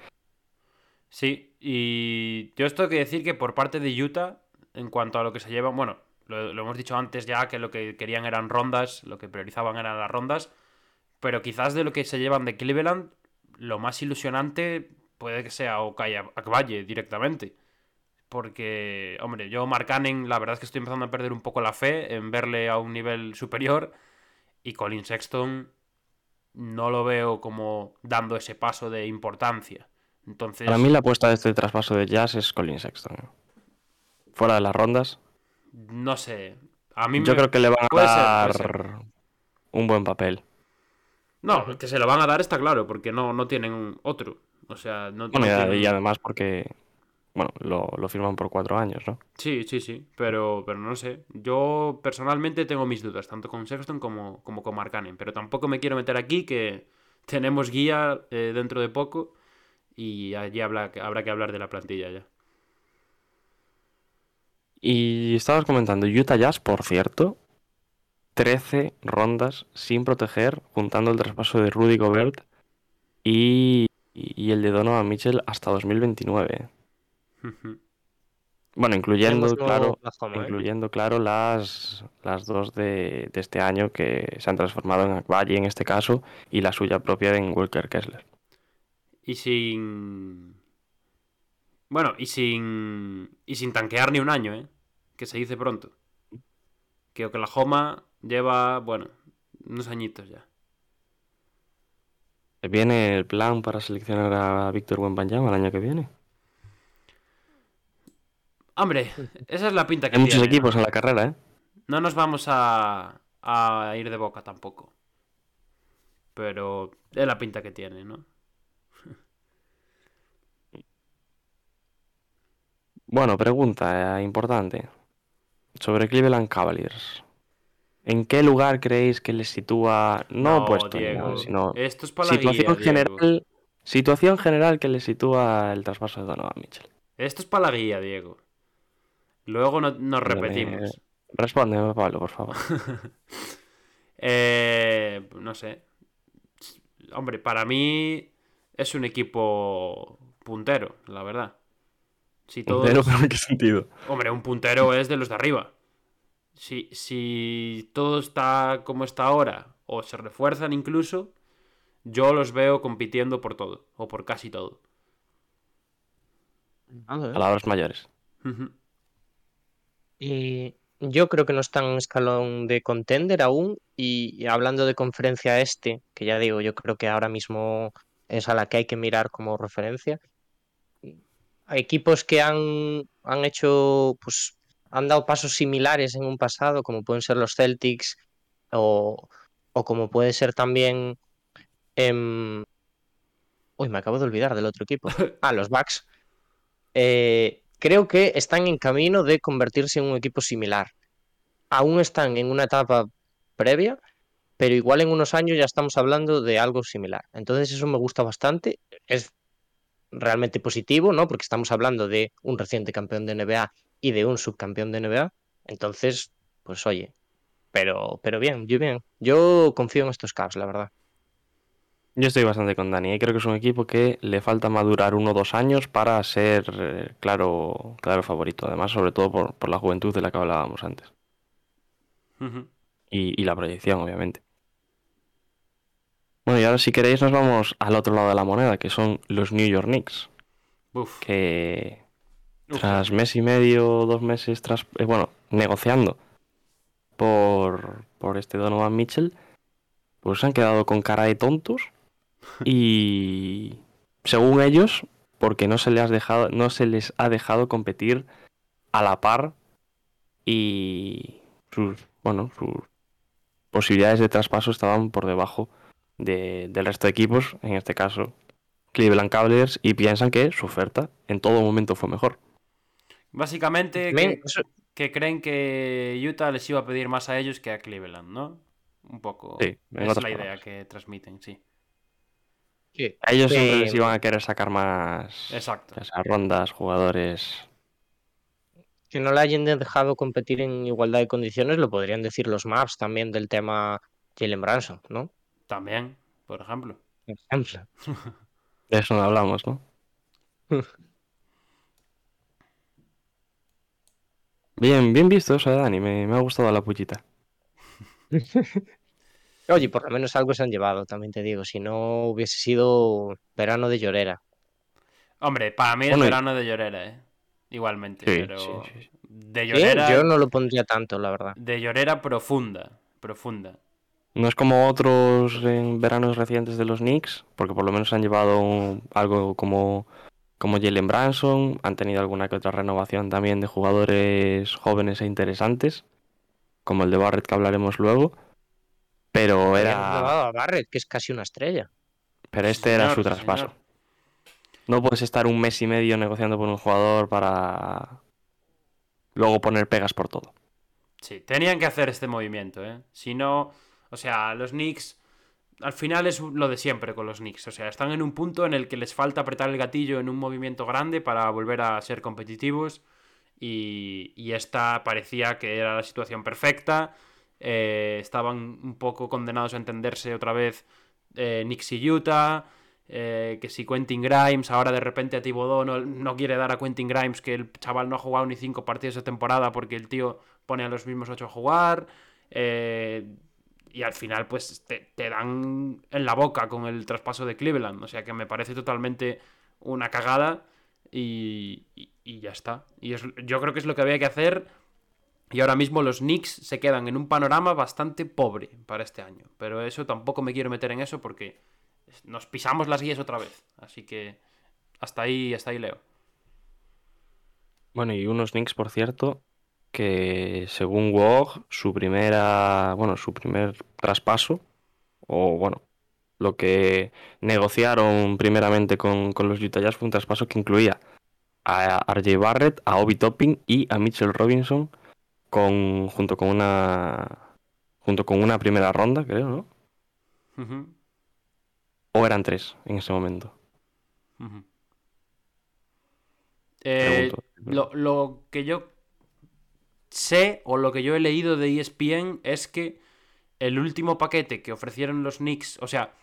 Sí, y yo esto hay que decir que por parte de Utah, en cuanto a lo que se llevan, bueno, lo, hemos dicho antes ya que lo que querían eran rondas, lo que priorizaban eran las rondas, pero quizás de lo que se llevan de Cleveland, lo más ilusionante puede que sea Okai Akbaye directamente. Porque, hombre, yo Mark Cannon, la verdad es que estoy empezando a perder un poco la fe en verle a un nivel superior. Y Colin Sexton no lo veo como dando ese paso de importancia. Entonces, Para mí la apuesta de este traspaso de Jazz es Colin Sexton. Fuera de las rondas, no sé. A mí yo me- creo que le van a ser, dar ser. un buen papel. No, que se lo van a dar está claro, porque no, no tienen otro. O sea, no, Bueno, no y, tienen- y además porque bueno, lo, lo firman por cuatro años, ¿no? Sí, sí, sí, pero, pero no sé. Yo personalmente tengo mis dudas, tanto con Sexton como, como con Mark Cannon, pero tampoco me quiero meter aquí que tenemos guía eh, dentro de poco y allí habla- habrá que hablar de la plantilla ya. Y estabas comentando, Utah Jazz, por cierto, 13 rondas sin proteger, juntando el traspaso de Rudy Gobert y, y el de Donovan Mitchell hasta 2029. Bueno, incluyendo, claro, ¿eh? incluyendo, claro, las, las dos de, de este año que se han transformado en Akbaye en este caso y la suya propia en Walker Kessler. Y sin... Bueno, y sin... Y sin tanquear ni un año, ¿eh? Que se dice pronto. Que Oklahoma lleva, bueno, unos añitos ya. ¿Viene el plan para seleccionar a Víctor Wembanyama el año que viene? Hombre, esa es la pinta que Hay muchos tiene, ¿no? equipos en la carrera, ¿eh? No nos vamos a, a ir de boca tampoco. Pero es la pinta que tiene, ¿no? Bueno, pregunta eh, importante. Sobre Cleveland Cavaliers. ¿En qué lugar creéis que les sitúa, no, puesto, Diego. sino Esto es para la situación guía, Diego. general, situación general que les sitúa el traspaso de Donovan Mitchell? Esto es para la guía, Diego. Luego no- nos repetimos. Respóndeme, Pablo, por favor. Eh, no sé. Hombre, para mí es un equipo puntero, la verdad. Si todos... Pero ¿en qué sentido? Hombre, un puntero es de los de arriba. Si, si todo está como está ahora, o se refuerzan incluso, yo los veo compitiendo por todo, o por casi todo. Palabras mayores. Y yo creo que no están en escalón de contender aún. Y, y hablando de conferencia este, que ya digo, yo creo que ahora mismo es a la que hay que mirar como referencia. Equipos que han, han hecho, pues, han dado pasos similares en un pasado, como pueden ser los Celtics, o, o como puede ser también. em, Uy, me acabo de olvidar del otro equipo. Ah, los Bucks. Eh, creo que están en camino de convertirse en un equipo similar. Aún están en una etapa previa, pero igual en unos años ya estamos hablando de algo similar. Entonces eso me gusta bastante. Es realmente positivo, ¿no? Porque estamos hablando de un reciente campeón de NBA y de un subcampeón de NBA. Entonces, pues oye, pero, pero bien, yo bien. Yo confío en estos Cavs, la verdad. Yo estoy bastante con Dani. ¿eh? Creo que es un equipo que le falta madurar uno o dos años para ser eh, claro, claro favorito. Además, sobre todo por, por la juventud de la que hablábamos antes. Y, y la proyección, obviamente. Bueno, y ahora si queréis nos vamos al otro lado de la moneda, que son los New York Knicks. Uf. Que Uf. tras mes y medio, dos meses, tras, eh, bueno, negociando por, por este Donovan Mitchell, pues se han quedado con cara de tontos y según ellos, porque no se les ha dejado, no se les ha dejado competir a la par y sus, bueno, sus posibilidades de traspaso estaban por debajo de- del resto de equipos, en este caso Cleveland Cavaliers y piensan que su oferta en todo momento fue mejor. Básicamente Men, que, creen que Utah les iba a pedir más a ellos que a Cleveland, ¿no? Un poco. Sí, es la idea que transmiten, sí. A ellos siempre Eh, les iban a querer sacar más Exacto. sea rondas, jugadores. que no le hayan dejado competir en igualdad de condiciones, lo podrían decir los maps también del tema Jalen Branson, ¿no? También, por ejemplo. Por ejemplo. De eso no hablamos, ¿no? Bien, bien visto eso de Dani, me, me ha gustado la puchita. Oye, por lo menos algo se han llevado, también te digo. Si no hubiese sido verano de llorera. Hombre, para mí es Bueno, verano de llorera, ¿eh? Igualmente, Sí, pero sí, sí, sí. de Sí, llorera, Yo no lo pondría tanto, la verdad. de llorera profunda, profunda. No es como otros en veranos recientes de los Knicks, porque por lo menos han llevado un- algo como, como Jalen Branson, han tenido alguna que otra renovación también de jugadores jóvenes e interesantes, como el de Barrett que hablaremos luego, pero era, renovado a Barrett, que es casi una estrella. pero este era su traspaso. señor. No puedes estar un mes y medio negociando por un jugador para luego poner pegas por todo. Sí, tenían que hacer este movimiento, ¿eh? Si no, o sea, los Knicks, al final es lo de siempre con los Knicks. O sea, están en un punto en el que les falta apretar el gatillo en un movimiento grande para volver a ser competitivos. Y, y esta parecía que era la situación perfecta. Eh, estaban un poco condenados a entenderse otra vez eh, Knicks y Utah. eh, que si Quentin Grimes, ahora de repente a Thibodeau no, no quiere dar a Quentin Grimes que el chaval no ha jugado ni cinco partidos de temporada porque el tío pone a los mismos ocho a jugar. eh, y al final, pues te, te dan en la boca con el traspaso de Cleveland. O sea que me parece totalmente una cagada. Y, y- ya está. Y es- yo creo que es lo que había que hacer. Y ahora mismo los Knicks se quedan en un panorama bastante pobre para este año. Pero eso tampoco me quiero meter en eso porque nos pisamos las guías otra vez. Así que hasta ahí, hasta ahí leo. Bueno, y unos Knicks, por cierto, que según WOG, su primera, bueno, su primer traspaso, o bueno, lo que negociaron primeramente con, con los Utah Jazz fue un traspaso que incluía a RJ Barrett, a Obi Topping y a Mitchell Robinson con, junto con una junto con una primera ronda, creo, ¿no? O eran tres en ese momento. Eh, lo, lo que yo sé o lo que yo he leído de ESPN es que el último paquete que ofrecieron los Knicks, o sea,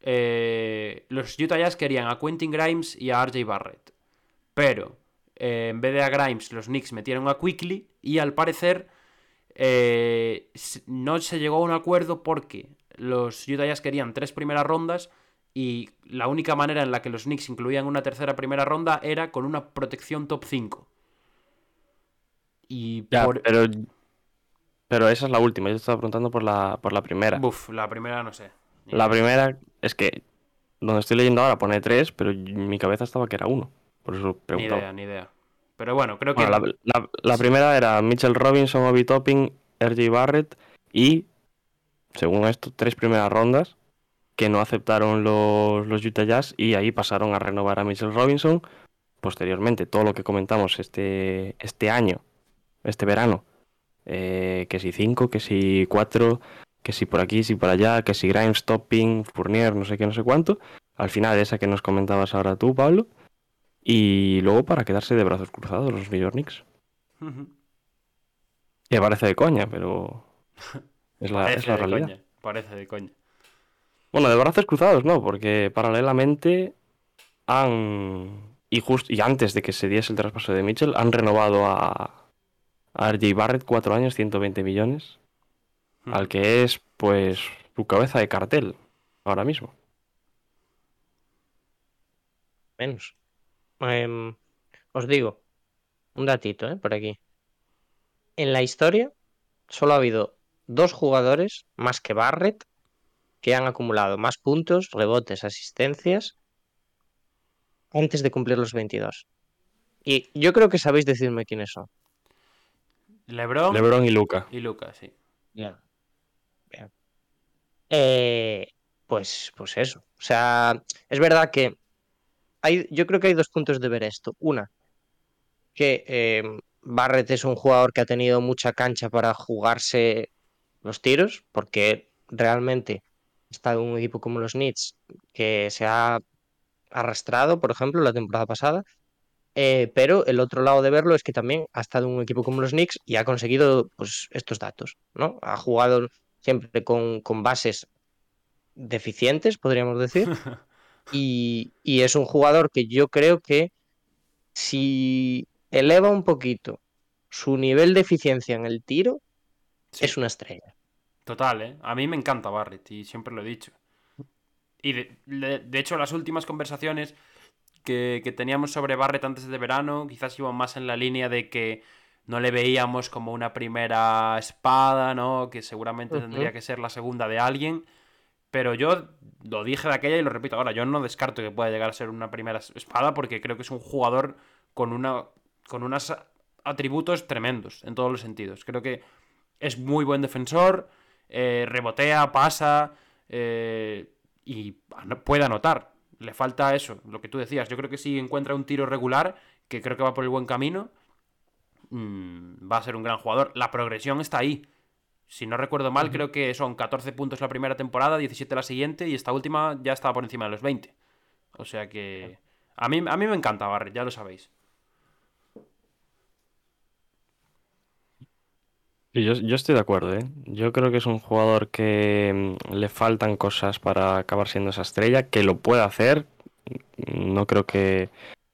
eh, los Utah Jazz querían a Quentin Grimes y a RJ Barrett. Pero eh, en vez de a Grimes, los Knicks metieron a Quickly y al parecer eh, no se llegó a un acuerdo porque los Utah Jazz querían tres primeras rondas y la única manera en la que los Knicks incluían una tercera primera ronda era con una protección top 5. Y Ya, por... pero, pero esa es la última. Yo te estaba preguntando por la, por la primera. Buf, la primera no sé. Ni La primera es que donde estoy leyendo ahora pone tres, pero en mi cabeza estaba que era uno. Por eso Ni preguntaba. idea, ni idea. Pero bueno, creo que... Bueno, la, la- la primera era Mitchell Robinson, Obi Topping, RJ Barrett y, según esto, tres primeras rondas que no aceptaron los, los Utah Jazz y ahí pasaron a renovar a Mitchell Robinson. Posteriormente, todo lo que comentamos este, este año, este verano, eh, que si cinco, que si cuatro, que si por aquí, si por allá, que si Grimes, Topping, Fournier, no sé qué, no sé cuánto. Al final, esa que nos comentabas ahora tú, Pablo. Y luego para quedarse de brazos cruzados los New York Knicks. Que parece de coña, pero es la, es la realidad. coña. Parece de coña. Bueno, de brazos cruzados no, porque paralelamente han... Y, just, y antes de que se diese el traspaso de Mitchell, han renovado a, a RJ Barrett cuatro años, 120 millones, Ujú. al que es, pues, su cabeza de cartel ahora mismo. Menos. Em, os digo, un datito, ¿eh? Por aquí. En la historia solo ha habido dos jugadores más que Barrett que han acumulado más puntos, rebotes, asistencias antes de cumplir los 22. Y yo creo que sabéis decirme quiénes son. LeBron, LeBron y Luca. y Lucas, sí. Bien. Eh, pues, pues eso. O sea, es verdad que hay, yo creo que hay dos puntos de ver esto. Una, que eh, Barrett es un jugador que ha tenido mucha cancha para jugarse los tiros, porque realmente está en un equipo como los Knicks que se ha arrastrado, por ejemplo, la temporada pasada. Eh, pero el otro lado de verlo es que también ha estado en un equipo como los Knicks y ha conseguido pues, estos datos, ¿no? Ha jugado siempre con, con bases deficientes, podríamos decir. Y, y, es un jugador que yo creo que si eleva un poquito su nivel de eficiencia en el tiro, sí. es una estrella. Total, ¿eh? A mí me encanta Barrett y siempre lo he dicho. Y de, de, de hecho, las últimas conversaciones que, que, teníamos sobre Barrett antes de verano quizás iban más en la línea de que no le veíamos como una primera espada, ¿no? Que seguramente uh -huh. tendría que ser la segunda de alguien. Pero yo lo dije de aquella y lo repito ahora, yo no descarto que pueda llegar a ser una primera espada porque creo que es un jugador con, una, con unos atributos tremendos en todos los sentidos. Creo que es muy buen defensor, eh, rebotea, pasa eh, y puede anotar. Le falta eso, lo que tú decías. Yo creo que si encuentra un tiro regular, que creo que va por el buen camino, mmm, va a ser un gran jugador. La progresión está ahí. Si no recuerdo mal, uh -huh. creo que son 14 puntos la primera temporada, 17 la siguiente y esta última ya estaba por encima de los 20. O sea que a mí, a mí me encanta Barrett, ya lo sabéis. Yo, yo, estoy de acuerdo, ¿eh? Yo creo que es un jugador que mm, le faltan cosas para acabar siendo esa estrella, que lo puede hacer, no creo que,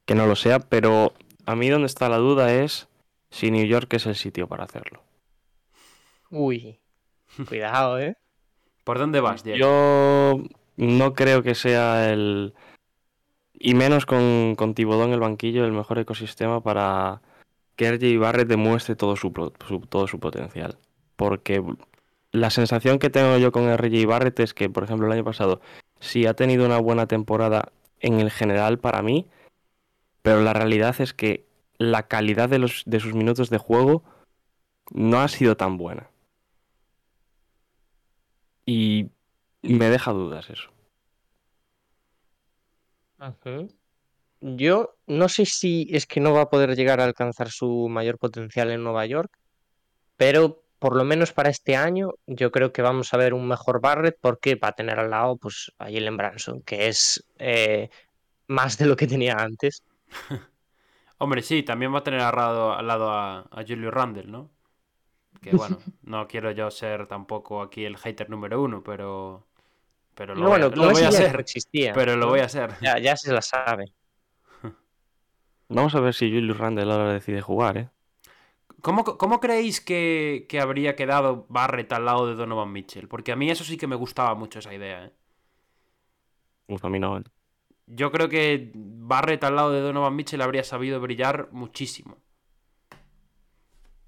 que no lo sea, pero a mí donde está la duda es si New York es el sitio para hacerlo. Uy, cuidado, ¿eh? ¿Por dónde vas, Diego? Yo no creo que sea el... Y menos con, con Tibodón en el banquillo, el mejor ecosistema para que RJ Barrett demuestre todo su, todo su potencial. Porque la sensación que tengo yo con RJ Barrett es que, por ejemplo, el año pasado, sí ha tenido una buena temporada en el general para mí, pero la realidad es que la calidad de, los, de sus minutos de juego no ha sido tan buena. Y me deja dudas eso. Yo no sé si es que no va a poder llegar a alcanzar su mayor potencial en Nueva York, pero por lo menos para este año yo creo que vamos a ver un mejor Barrett porque va a tener al lado pues, a Jalen Branson, que es eh, más de lo que tenía antes. Hombre, sí, también va a tener al lado, al lado a, a Julio Randle, ¿no? Que bueno, no quiero yo ser tampoco aquí el hater número uno, pero. Pero lo, no, voy, lo voy a ser. Existía, pero lo voy a hacer. Ya, ya se la sabe. Vamos a ver si Julius Randle ahora decide jugar, ¿eh? ¿Cómo, cómo creéis que, que, habría quedado Barrett al lado de Donovan Mitchell? Porque a mí eso sí que me gustaba mucho esa idea, ¿eh? Uf, a mí no. ¿eh? Yo creo que Barrett al lado de Donovan Mitchell habría sabido brillar muchísimo.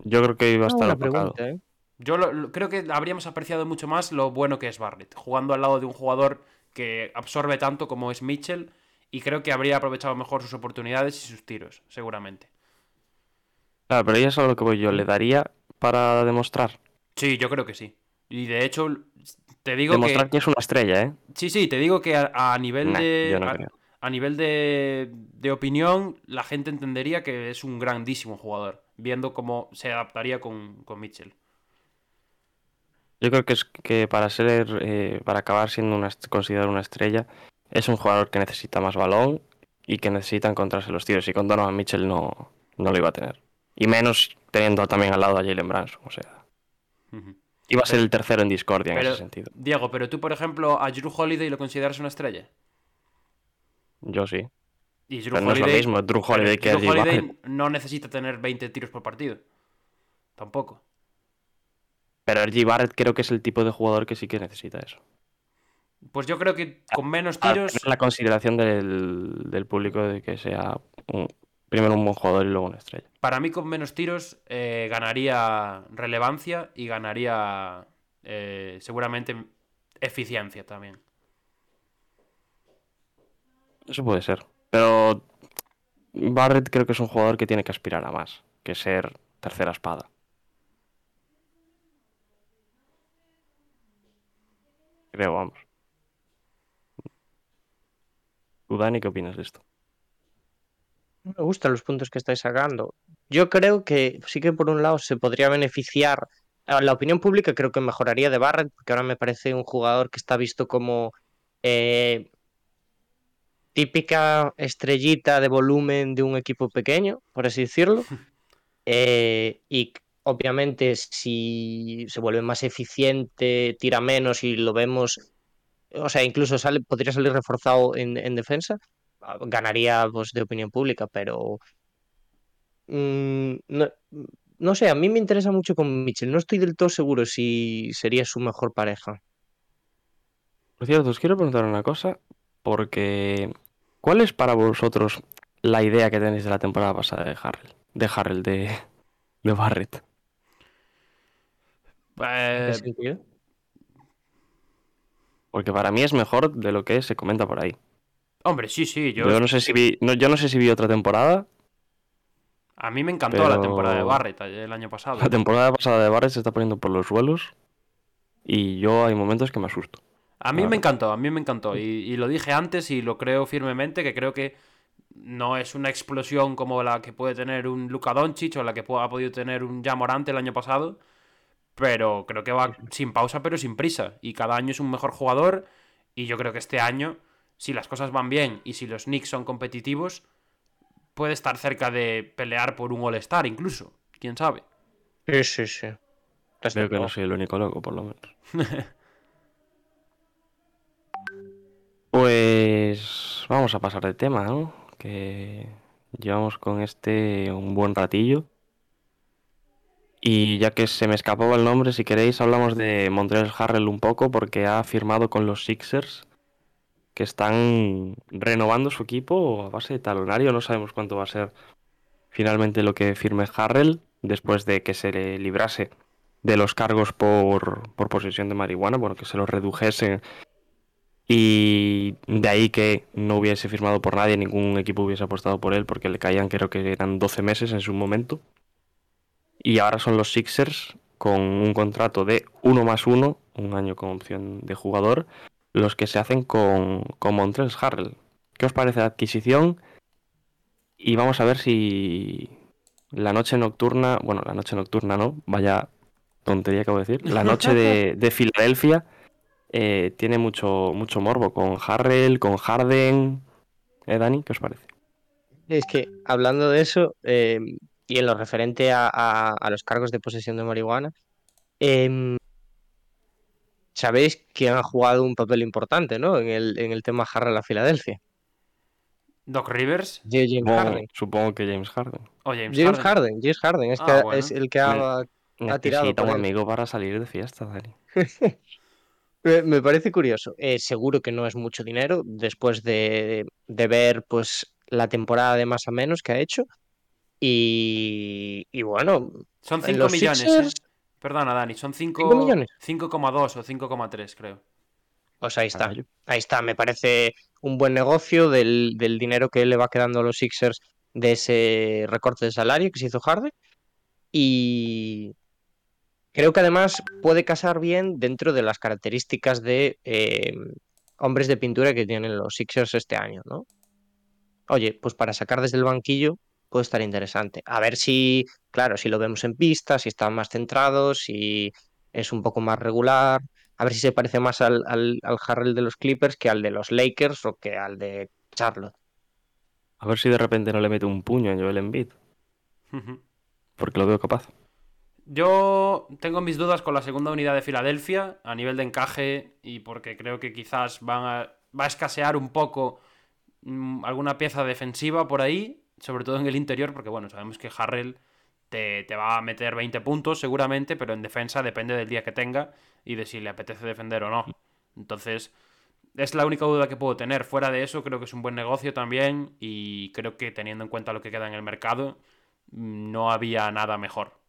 Yo creo que iba a estar no, pregunta, ¿eh? Yo lo, lo, creo que habríamos apreciado mucho más lo bueno que es Barrett, jugando al lado de un jugador que absorbe tanto como es Mitchell y creo que habría aprovechado mejor sus oportunidades y sus tiros, seguramente. Claro, pero ya es a lo que voy yo. ¿Le daría para demostrar? Sí, yo creo que sí. Y de hecho, te digo demostrar que... que es una estrella, ¿eh? Sí, sí, te digo que a, a nivel nah, de... No a, a, nivel de, de opinión, la gente entendería que es un grandísimo jugador, viendo cómo se adaptaría con, con Mitchell. Yo creo que es que para ser, eh, para acabar siendo una, considerado una estrella, es un jugador que necesita más balón y que necesita encontrarse los tiros. Y con Donovan Mitchell no, no lo iba a tener. Y menos teniendo también al lado a Jalen Branson. O sea, uh -huh. iba a ser el tercero en discordia pero, en ese sentido. Diego, pero tú, por ejemplo, a Drew Holiday lo consideras una estrella. Yo sí. Y Drew pero Holiday, no es lo mismo Drew Holiday que Drew Holiday no necesita tener 20 tiros por partido. Tampoco. Pero RG Barrett creo que es el tipo de jugador que sí que necesita eso. Pues yo creo que con menos tiros. La consideración del, del público de que sea un, primero un buen jugador y luego una estrella. Para mí, con menos tiros, eh, ganaría relevancia y ganaría eh, seguramente eficiencia también. Eso puede ser. Pero Barrett creo que es un jugador que tiene que aspirar a más que ser tercera espada. Creo, vamos. ¿Tú, Dani, qué opinas de esto? Me gustan los puntos que estáis sacando. Yo creo que sí que por un lado se podría beneficiar. a La opinión pública creo que mejoraría de Barrett, porque ahora me parece un jugador que está visto como eh, típica estrellita de volumen de un equipo pequeño, por así decirlo. Eh, y obviamente si se vuelve más eficiente, tira menos y lo vemos, o sea, incluso sale, podría salir reforzado en, en defensa, ah, ganaría pues, de opinión pública, pero mm, no, no sé, a mí me interesa mucho con Mitchell, no estoy del todo seguro si sería su mejor pareja. Por cierto, os quiero preguntar una cosa, porque ¿cuál es para vosotros la idea que tenéis de la temporada pasada de Harrell? De Harrell, de, de Barrett. ¿En Eh, qué sentido? Porque para mí es mejor de lo que se comenta por ahí. hombre, sí, sí, yo, Yo no sé si vi, no, yo no sé si vi otra temporada. a mí me encantó la temporada de Barrett el año pasado. La temporada pasada de Barrett se está poniendo por los suelos. Y yo hay momentos que me asusto. A mí me encantó, a mí me encantó. Y, y lo dije antes y lo creo firmemente, que creo que no es una explosión como la que puede tener un Luka Doncic o la que ha podido tener un Jamorante el año pasado. Pero creo que va sin pausa, pero sin prisa. Y cada año es un mejor jugador. Y yo creo que este año, si las cosas van bien y si los Knicks son competitivos, puede estar cerca de pelear por un All-Star incluso. ¿Quién sabe? Sí, sí, sí. Desde Creo que no soy el único loco, por lo menos. Pues vamos a pasar de tema, ¿no? Que llevamos con este un buen ratillo. Y ya que se me escapaba el nombre, si queréis hablamos de Montreal Harrell un poco porque ha firmado con los Sixers que están renovando su equipo a base de talonario. No sabemos cuánto va a ser finalmente lo que firme Harrell después de que se le librase de los cargos por, por posesión de marihuana, bueno, que se los redujesen y de ahí que no hubiese firmado por nadie, ningún equipo hubiese apostado por él porque le caían creo que eran 12 meses en su momento. Y ahora son los Sixers con un contrato de 1 más 1, un año con opción de jugador, los que se hacen con, con Harrell. ¿Qué os parece la adquisición? Y vamos a ver si la noche nocturna, bueno, la noche nocturna no, vaya tontería que acabo de decir, la noche de, de Filadelfia eh, tiene mucho, mucho morbo con Harrell, con Harden. ¿Eh, Dani? ¿Qué os parece? Es que hablando de eso, eh, y en lo referente a, a- a los cargos de posesión de marihuana, em, sabéis que han jugado un papel importante, ¿no? En el, en el tema Harrell a Filadelfia. Doc Rivers J- James Supongo, Harden. supongo que James Harden. o James, James Harden. Harden, James Harden, es, Ah, que bueno. es el que ha, Ha tirado Necesita un él. amigo para salir de fiesta, Dani. Me, me parece curioso. Eh, seguro que no es mucho dinero después de, de ver pues la temporada de más a menos que ha hecho. Y, y bueno, Son en 5 los millones, Sixers- ¿eh? Perdona, Dani, son 5 ¿Cinco millones? 5,2 o 5,3, creo. pues ahí está. Caray. Ahí está. Me parece un buen negocio del, del dinero que le va quedando a los Sixers de ese recorte de salario que se hizo Harden. Y creo que además puede casar bien dentro de las características de eh, hombres de pintura que tienen los Sixers este año, ¿no? Oye, pues para sacar desde el banquillo puede estar interesante. A ver si, claro, si lo vemos en pista, si están más centrados, si es un poco más regular. A ver si se parece más al, al, al Harrell de los Clippers que al de los Lakers o que al de Charlotte. A ver si de repente no le mete un puño a Joel Embiid, Ujú. porque lo veo capaz. Yo tengo mis dudas con la segunda unidad de Filadelfia a nivel de encaje y porque creo que quizás van a, va a escasear un poco mm, alguna pieza defensiva por ahí, sobre todo en el interior, porque bueno, sabemos que Harrell te, te va a meter 20 puntos seguramente, pero en defensa depende del día que tenga y de si le apetece defender o no. Entonces, es la única duda que puedo tener. Fuera de eso, creo que es un buen negocio también y creo que teniendo en cuenta lo que queda en el mercado, mm, no había nada mejor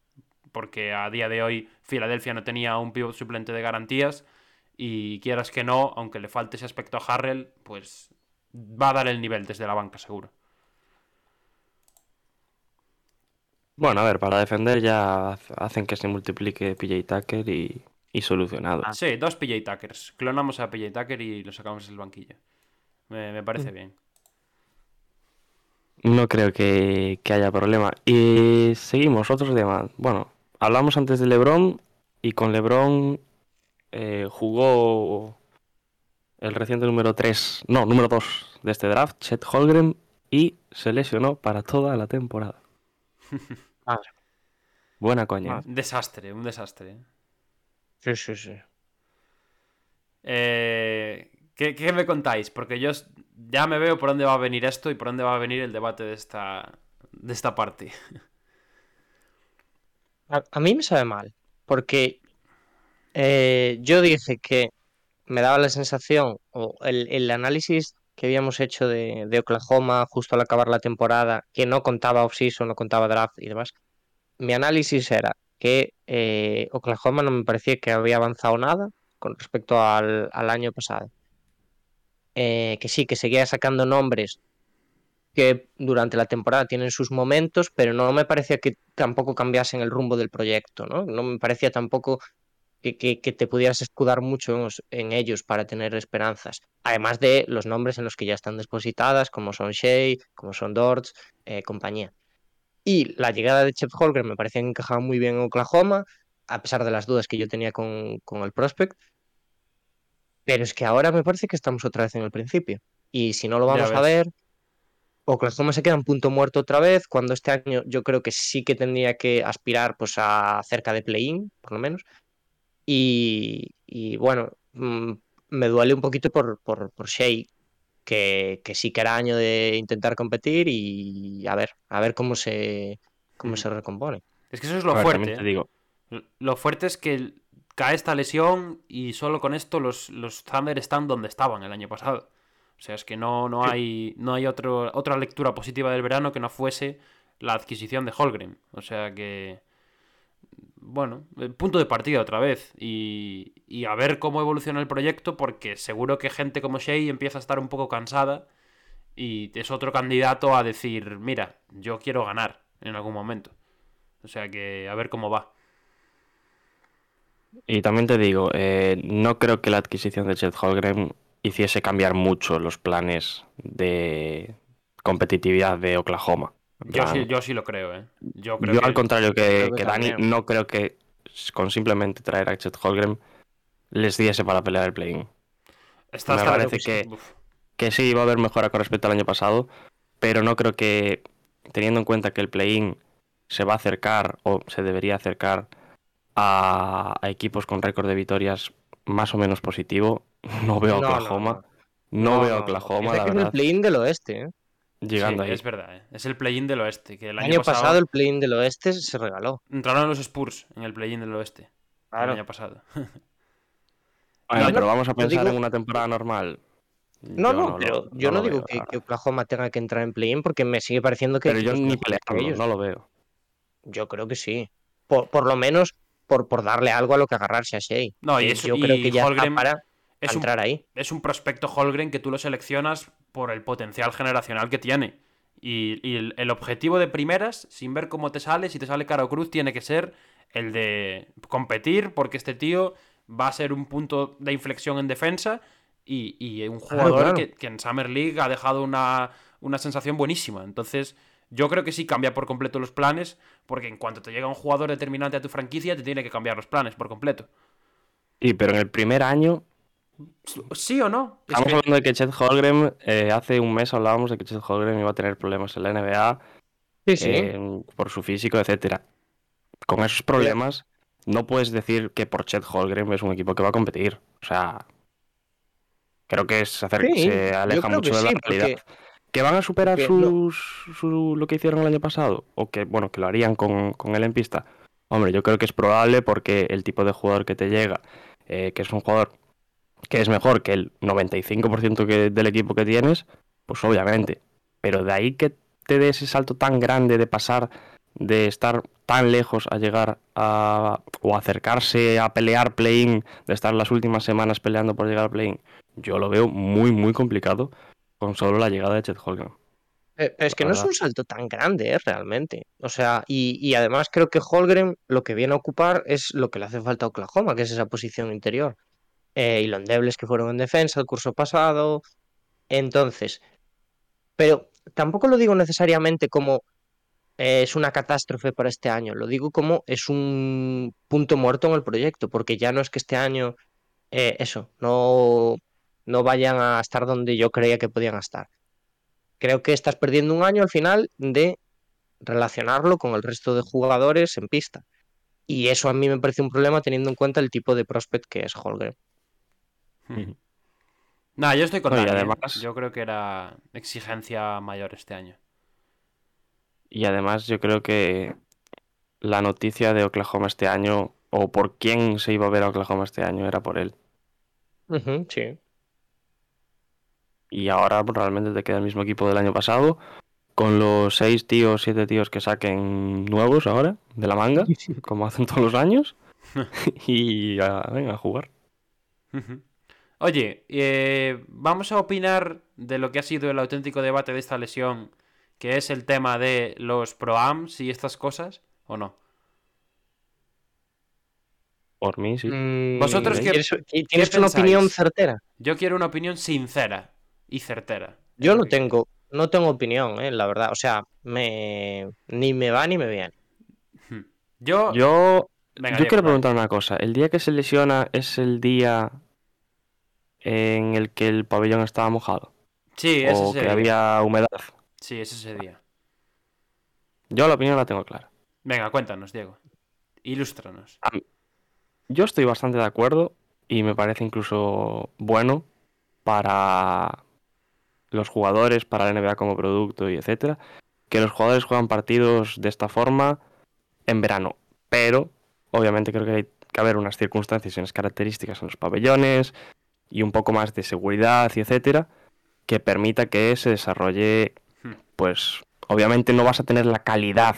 porque a día de hoy Filadelfia no tenía un pivot suplente de garantías y quieras que no, aunque le falte ese aspecto a Harrell, pues va a dar el nivel desde la banca seguro. Bueno, a ver, para defender ya ha- hacen que se multiplique PJ Tucker y, y solucionado. Sí, dos PJ Tuckers. Clonamos a PJ Tucker y lo sacamos del banquillo. Me, me parece bien. no creo que, que haya problema. Y seguimos, otros temas. Bueno, hablamos antes de LeBron y con LeBron eh, jugó el reciente número 3, no, número 2 de este draft, Chet Holgren, y se lesionó para toda la temporada. Madre. Buena coña. ¿eh? Un desastre, un desastre. Sí, sí, sí. Eh, ¿qué, qué me contáis? Porque yo ya me veo por dónde va a venir esto y por dónde va a venir el debate de esta, de esta parte. A, a mí me sabe mal, porque eh, yo dije que me daba la sensación, o el, el análisis que habíamos hecho de, de Oklahoma justo al acabar la temporada, que no contaba off-season, no contaba draft y demás, mi análisis era que eh, Oklahoma no me parecía que había avanzado nada con respecto al, al año pasado. Eh, que sí, que seguía sacando nombres que durante la temporada tienen sus momentos, pero no me parecía que tampoco cambiasen el rumbo del proyecto, ¿no? No me parecía tampoco que, que- que te pudieras escudar mucho en, os- en ellos para tener esperanzas. Además de los nombres en los que ya están depositadas, como son Shea, como son Dortz, eh, compañía. Y la llegada de Chet Holgren me parecía que encajaba muy bien en Oklahoma, a pesar de las dudas que yo tenía con, con el prospect. Pero es que ahora me parece que estamos otra vez en el principio. Y si no lo vamos a ver, Oklahoma se queda en punto muerto otra vez, cuando este año yo creo que sí que tendría que aspirar pues a cerca de play-in, por lo menos. Y, y bueno, mm, me duele un poquito por, por, por Shea, que, que sí que era año de intentar competir y a ver, a ver cómo se, cómo Mm. se recompone. Es que eso es lo ver, fuerte. ¿eh? digo, Lo fuerte es que cae esta lesión y solo con esto los, los Thunder están donde estaban el año pasado. O sea, es que no, no hay, no hay otro, otra lectura positiva del verano que no fuese la adquisición de Holgren. O sea que. Bueno, eh, punto de partida otra vez. Y, y a ver cómo evoluciona el proyecto, porque seguro que gente como Shea empieza a estar un poco cansada y es otro candidato a decir: Mira, yo quiero ganar en algún momento. O sea que a ver cómo va. Y también te digo, eh, no creo que la adquisición de Chet Holgren hiciese cambiar mucho los planes de competitividad de Oklahoma. Yo sí, yo sí lo creo, ¿eh? Yo creo yo que... al contrario que, creo que que Dani, también. no creo que con simplemente traer a Chet Holgren les diese para pelear el play-in. Está me parece que-. Que sí, va a haber mejora con respecto al año pasado, pero no creo que, teniendo en cuenta que el play-in se va a acercar o se debería acercar a, a equipos con récord de victorias más o menos positivo, no veo a No, no, Oklahoma. no. No, No, veo a Oklahoma, la que es el verdad, play-in del oeste, ¿eh? Llegando Sí, ahí. es verdad, ¿eh? Es el play-in del oeste, que el El año, año pasado, pasado... el play-in del oeste se regaló. Entraron los Spurs en el play-in del oeste. Claro. El año pasado. Bueno, No, pero vamos a pensar digo- en una temporada normal. No, no, lo- pero yo no, digo veo, que. Oklahoma tenga que entrar en play-in porque me sigue pareciendo que Pero yo ni pelearlo, no lo veo. Yo creo que sí. Por, por lo menos por, por darle algo a lo que agarrarse a Shea. No, y Que eso- yo creo que ya Holmgren está para Es un, entrar ahí. es un prospecto Holgren que tú lo seleccionas por el potencial generacional que tiene. Y, y el, el objetivo de primeras, sin ver cómo te sale, si te sale Caro Cruz, tiene que ser el de competir, porque este tío va a ser un punto de inflexión en defensa y, y un Claro, jugador claro. Que, que en Summer League ha dejado una, una sensación buenísima. Entonces, yo creo que sí cambia por completo los planes, porque en cuanto te llega un jugador determinante a tu franquicia, te tiene que cambiar los planes por completo. Sí, pero en el primer año, ¿Sí o no? Es estamos que- hablando de que Chet Holgren, eh, hace un mes hablábamos de que Chet Holgren iba a tener problemas en la NBA Sí, sí. eh, por su físico, etcétera. Con esos problemas, no puedes decir que por Chet Holgren es un equipo que va a competir. O sea, creo que se, acerca- Sí, se aleja mucho de la realidad. porque ¿Que van a superar que no- sus, su- lo que hicieron el año pasado? O que, bueno, que lo harían con, con él en pista. Hombre, yo creo que es probable porque el tipo de jugador que te llega, eh, que es un jugador que es mejor que el 95% que, del equipo que tienes, pues obviamente. Pero de ahí que te dé ese salto tan grande de pasar de estar tan lejos a llegar a o acercarse a pelear play-in, de estar las últimas semanas peleando por llegar al play-in, yo lo veo muy muy complicado con solo la llegada de Chet Holgren. Eh, pero es que no es un salto tan grande, ¿eh? realmente. O sea, y, y además creo que Holgren lo que viene a ocupar es lo que le hace falta a Oklahoma, que es esa posición interior. Eh, y lo endebles que fueron en defensa el curso pasado. Entonces, pero tampoco lo digo necesariamente como eh, es una catástrofe para este año, lo digo como es un punto muerto en el proyecto, porque ya no es que este año, eh, eso, no, no vayan a estar donde yo creía que podían estar. Creo que estás perdiendo un año al final de relacionarlo con el resto de jugadores en pista. Y eso a mí me parece un problema teniendo en cuenta el tipo de prospect que es Holgren. Nah, yo estoy con ¿eh? además- Yo creo que era exigencia mayor este año. Y además yo creo que la noticia de Oklahoma este año, o por quién se iba a ver a Oklahoma este año, era por él. Sí. Y ahora pues, realmente te queda el mismo equipo del año pasado, con los seis tíos, siete tíos que saquen nuevos ahora, de la manga, como hacen todos los años. y a, venga, a jugar. Oye, eh, vamos a opinar de lo que ha sido el auténtico debate de esta lesión, que es el tema de los proams y estas cosas, ¿o no? Por mí, sí. Mm, ¿Vosotros qué- ¿quieres- ¿Tienes una pensáis? opinión certera? Yo quiero una opinión sincera y certera. Yo no que- tengo, no tengo opinión, eh, la verdad. O sea, me ni me va ni me viene. Yo, Yo, Venga, yo quiero preguntar una cosa. ¿El día que se lesiona es el día en el que el pabellón estaba mojado? Sí, es ¿O ese que día. había humedad? Sí, es ese día. Yo la opinión la tengo clara. Venga, cuéntanos, Diego. Ilústranos. Yo estoy bastante de acuerdo y me parece incluso bueno para los jugadores, para la NBA como producto y etcétera, que los jugadores juegan partidos de esta forma en verano. Pero, obviamente, creo que hay que haber unas circunstancias y unas características en los pabellones y un poco más de seguridad y etcétera, que permita que se desarrolle, Hmm. pues, obviamente no vas a tener la calidad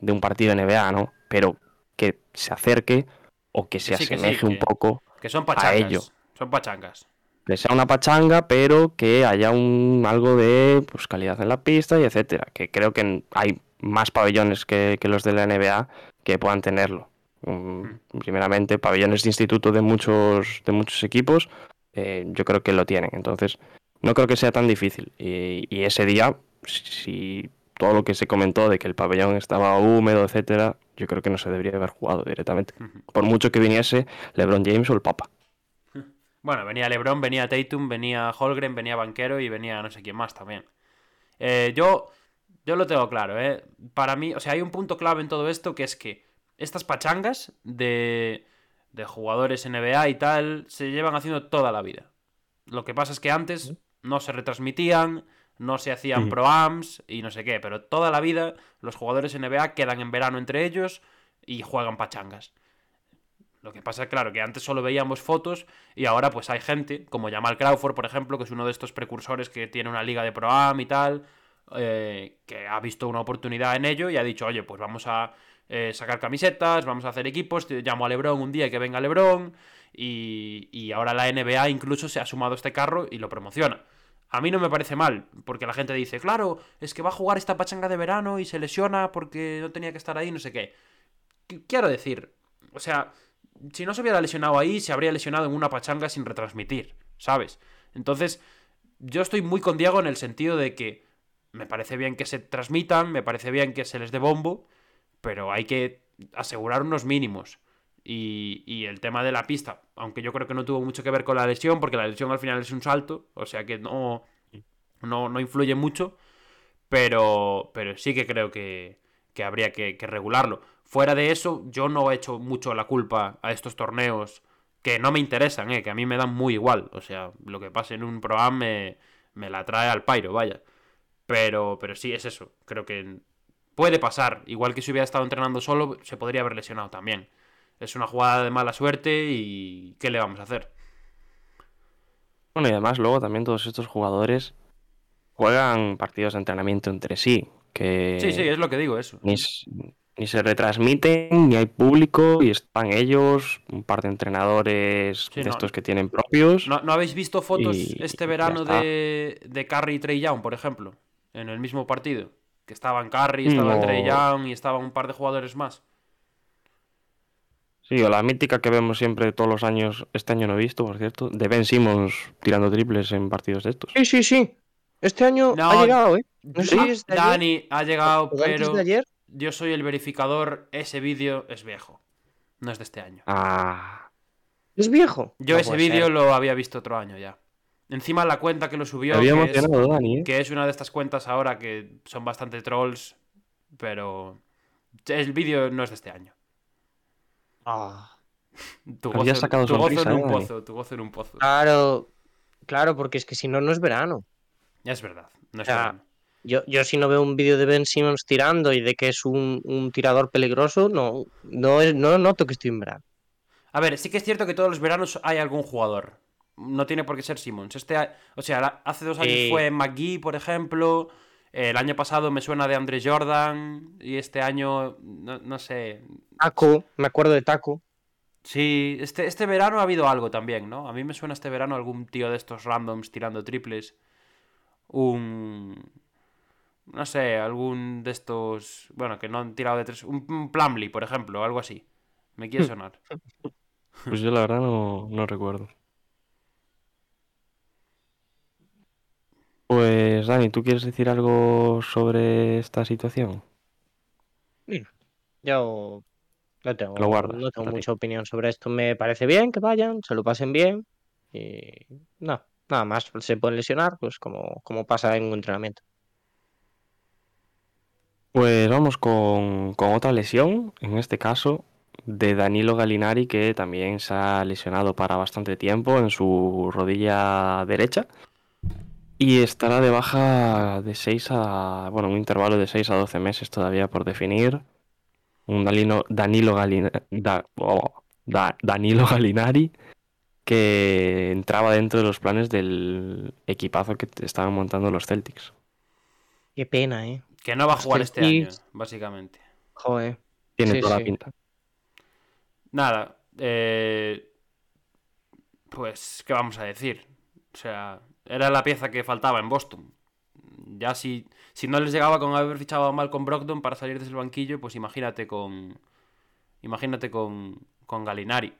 de un partido NBA, ¿no? Pero que se acerque o que se sí, que sí, asemeje un que- poco Que son pachangas. ello. Son pachangas. que sea una pachanga, pero que haya un algo de pues, calidad en la pista y etcétera. Que creo que hay más pabellones que, que los de la NBA que puedan tenerlo. Mm, Primeramente, pabellones de instituto de muchos, de muchos equipos, eh, yo creo que lo tienen. Entonces, no creo que sea tan difícil. Y, y ese día, si todo lo que se comentó de que el pabellón estaba húmedo, etcétera, yo creo que no se debería haber jugado directamente. Por mucho que viniese LeBron James o el Papa. Bueno, venía LeBron, venía Tatum, venía Holgren, venía Banquero y venía no sé quién más también. Eh, yo, yo lo tengo claro, ¿eh? Para mí, o sea, hay un punto clave en todo esto que es que estas pachangas de, de jugadores NBA y tal se llevan haciendo toda la vida. Lo que pasa es que antes no se retransmitían, no se hacían Ujú. proams y no sé qué, pero toda la vida los jugadores NBA quedan en verano entre ellos y juegan pachangas. Lo que pasa, claro, que antes solo veíamos fotos y ahora pues hay gente, como Jamal Crawford, por ejemplo, que es uno de estos precursores que tiene una liga de Pro-Am y tal, eh, que ha visto una oportunidad en ello y ha dicho, oye, pues vamos a eh, sacar camisetas, vamos a hacer equipos, llamo a Lebron un día y que venga Lebron y, y ahora la NBA incluso se ha sumado a este carro y lo promociona. A mí no me parece mal, porque la gente dice, claro, es que va a jugar esta pachanga de verano y se lesiona porque no tenía que estar ahí, no sé qué. Qu- Quiero decir, o sea, si no se hubiera lesionado ahí, se habría lesionado en una pachanga sin retransmitir, ¿sabes? Entonces, yo estoy muy con Diego en el sentido de que me parece bien que se transmitan, me parece bien que se les dé bombo, pero hay que asegurar unos mínimos. Y, y el tema de la pista, aunque yo creo que no tuvo mucho que ver con la lesión, porque la lesión al final es un salto, o sea que no, no, no influye mucho, pero, pero sí que creo que, que habría que, regularlo. Fuera de eso, yo no he hecho mucho la culpa a estos torneos que no me interesan, eh, que a mí me dan muy igual. O sea, lo que pase en un programa me, me la trae al pairo, vaya. Pero, pero sí, es eso. Creo que puede pasar. Igual que si hubiera estado entrenando solo, se podría haber lesionado también. Es una jugada de mala suerte y ¿qué le vamos a hacer? Bueno, y además luego también todos estos jugadores juegan partidos de entrenamiento entre sí, que Sí, sí, es lo que digo, eso. ni, se retransmiten, ni hay público, y están ellos, un par de entrenadores Sí, de no. estos que tienen propios. ¿No, no habéis visto fotos Y- este verano de, de Curry y Trey Young, por ejemplo? En el mismo partido. Que estaban Curry, estaban No. Trey Young y estaban un par de jugadores más. Sí, o la mítica que vemos siempre todos los años, este año no he visto, por cierto, de Ben Simmons tirando triples en partidos de estos. Sí, sí, sí. Este año No, ha llegado, ¿eh? No sé si ayer Dani ha llegado, pero de ayer. yo soy el verificador. Ese vídeo es viejo. No es de este año. Ah, ¿Es viejo? Yo No ese vídeo lo había visto otro año ya. Encima la cuenta que lo subió, que es, Dani, ¿eh? que es una de estas cuentas ahora que son bastante trolls, pero el vídeo no es de este año. Ah, Tu Había gozo, sacado tu gozo en ¿eh, un Dani? pozo, tu gozo en un pozo. claro, claro, porque es que si no, no es verano. Es verdad, no es verano. Yo, yo si no veo un vídeo de Ben Simmons tirando y de que es un, un tirador peligroso, no, no, es- no noto que estoy en verano. A ver, sí que es cierto que todos los veranos hay algún jugador. No tiene por qué ser Simmons. Este, o sea, hace dos años Sí. fue McGee, por ejemplo. El año pasado me suena de Andre Jordan. Y este año, no, no sé. Taco, me acuerdo de Taco. Sí, este, este verano ha habido algo también, ¿no? A mí me suena este verano algún tío de estos randoms tirando triples. Un. No sé, algún de estos. Bueno, que no han tirado de tres. Un, un Plumlee, por ejemplo, algo así. Me quiere sonar. Pues yo la verdad no, no recuerdo. Pues Dani, ¿tú quieres decir algo sobre esta situación? Yo no tengo, Lo guardas no tengo mucha opinión sobre esto. Me parece bien que vayan, se lo pasen bien. Y no, nada más. Se pueden lesionar, pues como, como pasa en un entrenamiento. Pues vamos con, con otra lesión, en este caso de Danilo Gallinari, que también se ha lesionado para bastante tiempo en su rodilla derecha y estará de baja de 6 a, bueno, un intervalo de 6 a 12 meses todavía por definir. Un Danilo, Danilo, Da- oh, Da- Danilo Gallinari que entraba dentro de los planes del equipazo que estaban montando los Celtics. Qué pena, ¿eh? Que no va a Los jugar este año, básicamente. Joder. Tiene Sí, toda sí. la pinta. Nada, eh, pues, ¿qué vamos a decir? O sea, era la pieza que faltaba en Boston. Ya si, si no les llegaba con haber fichado a Malcolm Brogdon para salir desde el banquillo, pues imagínate con. Imagínate con, con Galinari.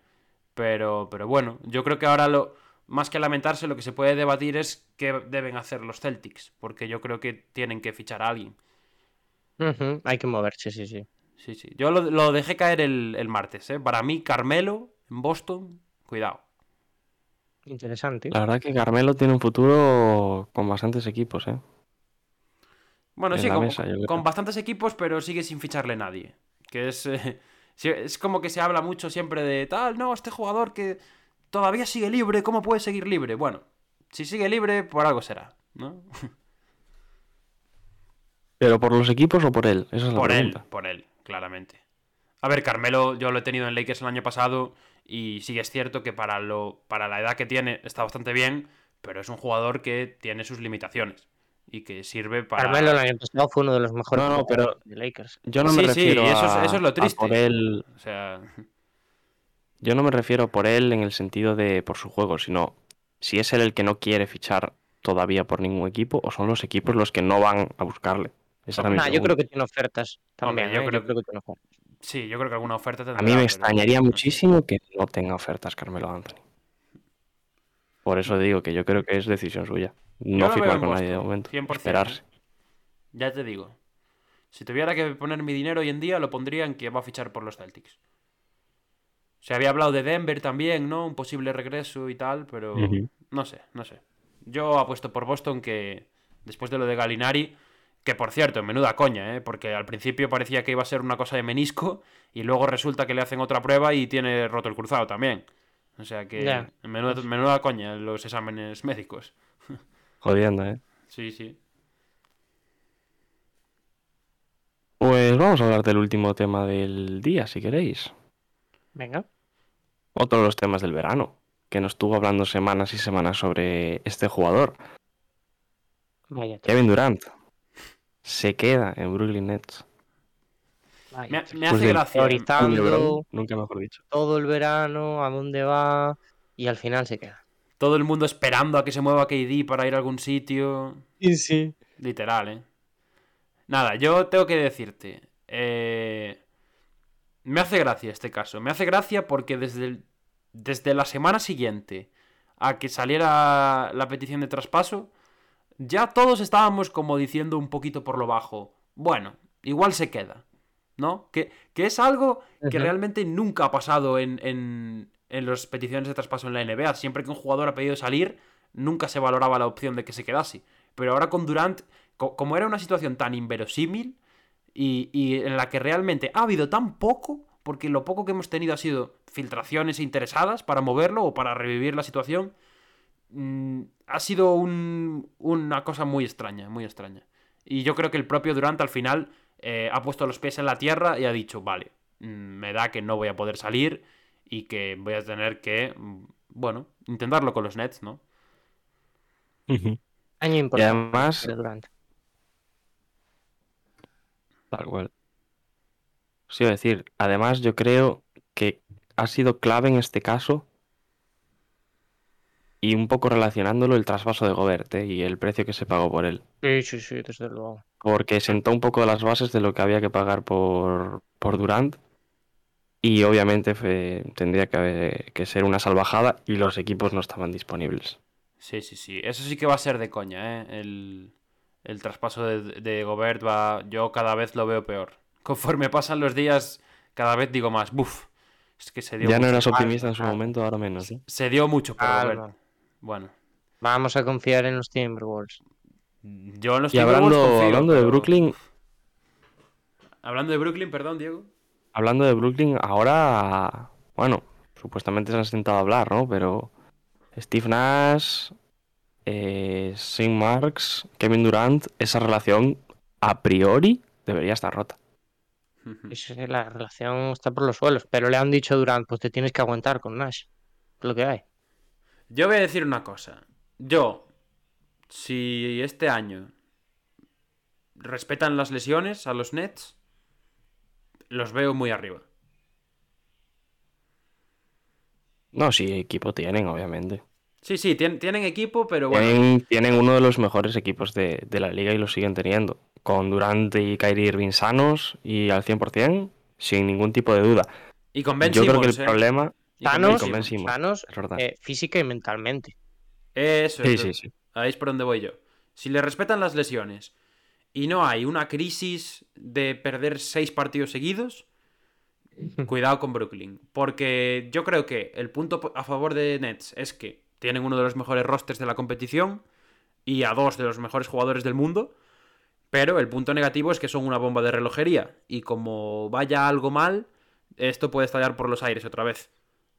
Pero, pero bueno, yo creo que ahora lo. Más que lamentarse, lo que se puede debatir es qué deben hacer los Celtics. Porque yo creo que tienen que fichar a alguien. Hay que moverse, sí, sí. Sí, sí. Yo lo, lo dejé caer el, el martes, ¿eh? Para mí, Carmelo en Boston, cuidado. Interesante. La verdad que Carmelo tiene un futuro con bastantes equipos, ¿eh? Bueno, en sí, con, mesa, bastantes equipos, pero sigue sin ficharle nadie. Que es. eh, es como que se habla mucho siempre de tal, no, este jugador que todavía sigue libre, ¿cómo puede seguir libre? Bueno, si sigue libre, por algo será, ¿no? ¿Pero por los equipos o por él? Esa es la Por él, pregunta. por él, claramente. A ver, Carmelo, yo lo he tenido en Lakers el año pasado y sí es cierto que para, lo, para la edad que tiene está bastante bien, pero es un jugador que tiene sus limitaciones y que sirve para... Carmelo el año pasado fue uno de los mejores No, no, pero- de Lakers. Yo no Sí, me sí, refiero y eso es- a, eso es lo a triste. por él. O sea, Yo no me refiero por él en el sentido de por su juego, sino si es él el que no quiere fichar todavía por ningún equipo o son los equipos los que no van a buscarle. Esa mi Nah, yo creo que tiene ofertas también. Hombre, yo ¿eh? creo- que tiene ofertas. Sí, yo creo que alguna oferta tendrá. A mí me extrañaría no muchísimo que no tenga ofertas Carmelo Anthony. Por eso digo que yo creo que es decisión suya. No veo firmar con nadie de momento. 100%, Esperarse. Ya te digo. Si tuviera que poner mi dinero hoy en día, lo pondría en que va a fichar por los Celtics. Se había hablado de Denver también, ¿no? Un posible regreso y tal, pero no sé, no sé. Yo apuesto por Boston que después de lo de Galinari, que por cierto, menuda coña, ¿eh? Porque al principio parecía que iba a ser una cosa de menisco y luego resulta que le hacen otra prueba y tiene roto el cruzado también. O sea que menuda, menuda coña los exámenes médicos. Jodiendo, ¿eh? Sí, sí. Pues vamos a hablar del último tema del día, si queréis. Venga. Otro de los temas del verano, que nos estuvo hablando semanas y semanas sobre este jugador. Vaya. Kevin Durant se queda en Brooklyn Nets. Me, hace gracia. Brown, nunca mejor dicho. Todo el verano, a dónde va y al final se queda. Todo el mundo esperando a que se mueva KD para ir a algún sitio. Sí, sí. Literal, ¿eh? Nada, yo tengo que decirte. eh, me hace gracia este caso. Me hace gracia porque desde, el- desde la semana siguiente a que saliera la petición de traspaso, ya todos estábamos como diciendo un poquito por lo bajo, bueno, igual se queda, ¿no? Que, que es algo que realmente nunca ha pasado en, en, en las peticiones de traspaso en la NBA. Siempre que un jugador ha pedido salir, nunca se valoraba la opción de que se quedase. Pero ahora con Durant, co- como era una situación tan inverosímil y, y en la que realmente ha habido tan poco, porque lo poco que hemos tenido ha sido filtraciones interesadas para moverlo o para revivir la situación, mm, ha sido un- una cosa muy extraña, muy extraña. Y yo creo que el propio Durant al final eh, ha puesto los pies en la tierra y ha dicho, vale, mm, me da que no voy a poder salir y que voy a tener que, mm, bueno, intentarlo con los Nets, ¿no? Año Y importante. además, de Durant. tal cual. A decir, además yo creo que ha sido clave en este caso y un poco relacionándolo el traspaso de Gobert ¿eh? y el precio que se pagó por él. Sí, sí, sí, desde luego. Porque sentó un poco las bases de lo que había que pagar por, por Durant y obviamente fue- tendría que, haber- que ser una salvajada y los equipos no estaban disponibles. Sí, sí, sí. Eso sí que va a ser de coña, ¿eh? El, el traspaso de, de Gobert va. Yo cada vez lo veo peor. Conforme pasan los días, cada vez digo más. Buf. Es que se dio Ya no eras optimista en su calma. momento, ahora menos. ¿eh? se dio mucho por. Gobert. Bueno. Vamos a confiar en los Timberwolves. Yo en los Y Timberwolves hablando, confío, hablando de Brooklyn, Hablando de Brooklyn, perdón, Diego. hablando de Brooklyn, ahora, bueno, supuestamente se han sentado a hablar, ¿no? Pero Steve Nash, eh, Sin Marks, Kevin Durant, esa relación a priori debería estar rota. La relación está por los suelos. Pero le han dicho a Durant, pues te tienes que aguantar con Nash. Es lo que hay. Yo voy a decir una cosa. Yo, si este año respetan las lesiones a los Nets, los veo muy arriba. No, sí, equipo tienen, obviamente. Sí, sí, tien- tienen equipo, pero bueno. Tienen, tienen uno de los mejores equipos de, de la liga y lo siguen teniendo. Con Durant y Kyrie Irving sanos y al 100%, sin ningún tipo de duda. Y con Ben Yo creo que el ¿eh? problema... Verdad. eh, física y mentalmente. Eso Sí, es. sí, sí. Ahí es por donde voy yo. Si le respetan las lesiones y no hay una crisis de perder seis partidos seguidos, cuidado con Brooklyn. Porque yo creo que el punto a favor de Nets es que tienen uno de los mejores rosters de la competición y a dos de los mejores jugadores del mundo. Pero el punto negativo es que son una bomba de relojería. Y como vaya algo mal, esto puede estallar por los aires otra vez.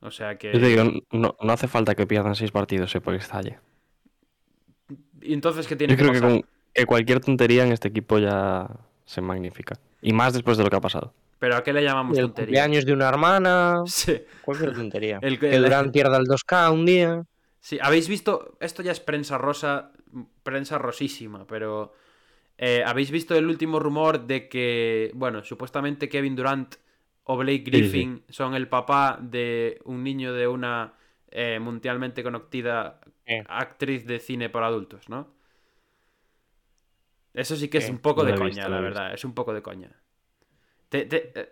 O sea que. Yo te digo, no, no hace falta que pierdan seis partidos, eh, porque estalle. ¿Y entonces qué tiene Yo que creo que, pasar? con- que cualquier tontería en este equipo ya se magnifica. Y más después de lo que ha pasado. Pero ¿a qué le llamamos El tontería? cumpleaños de una hermana. Sí. Cualquier tontería. El que- que Durant pierda el 2K un día. Sí, habéis visto, esto ya es prensa rosa, prensa rosísima, pero eh, habéis visto el último rumor de que, bueno, supuestamente Kevin Durant o Blake sí. Griffin son el papá de un niño de una eh, mundialmente conocida Eh. actriz de cine para adultos, ¿no? Eso sí que es Eh, un poco no de coña, visto, la verdad, es un poco de coña. Te- te- eh,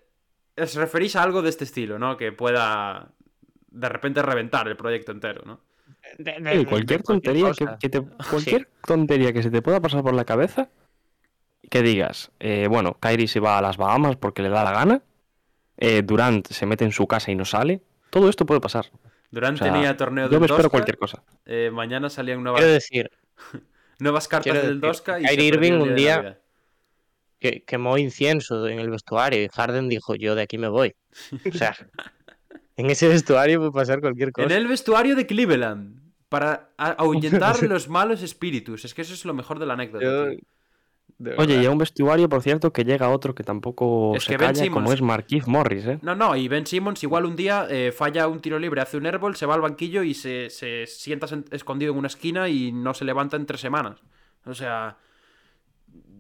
os referís a algo de este estilo, ¿no? Que pueda de repente reventar el proyecto entero, ¿no? De- de- Sí, de- de cualquier tontería que, que te- cualquier tontería que se te pueda pasar por la cabeza, que digas, eh, bueno, Kyrie se va a las Bahamas porque le da la gana, eh, Durant se mete en su casa y no sale, todo esto puede pasar. Durant O sea, tenía torneo Yo del me espero cualquier cosa. eh, mañana salían nuevas, Quiero decir, nuevas cartas del Dosca y Kyrie Irving un día- que quemó incienso en el vestuario y Harden dijo, yo de aquí me voy. O sea, en ese vestuario puede pasar cualquier cosa. En el vestuario de Cleveland. Para ahuyentar los malos espíritus. Es que eso es lo mejor de la anécdota. Yo- Oye, y a un vestuario, por cierto, que llega otro que tampoco Es se que Ben calla, como es Marquise Morris, ¿eh? No, no, y Ben Simmons igual un día eh, falla un tiro libre, hace un airball, se va al banquillo y se, se sienta escondido en una esquina y no se levanta en tres semanas. O sea,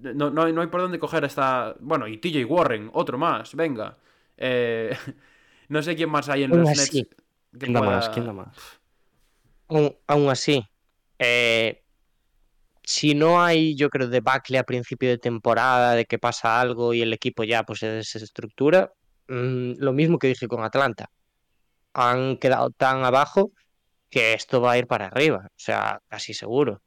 no, no, hay- no hay por dónde coger esta... Bueno, y TJ Warren, otro más, venga. Eh, no sé quién más hay en Aún los así, Nets. ¿Quién da pueda- más? ¿Quién da más? Aún, aún así, eh, si no hay, yo creo, debacle a principio de temporada, de que pasa algo y el equipo ya pues se desestructura, mm, lo mismo que dije con Atlanta. Han quedado tan abajo que esto va a ir para arriba, o sea, casi seguro.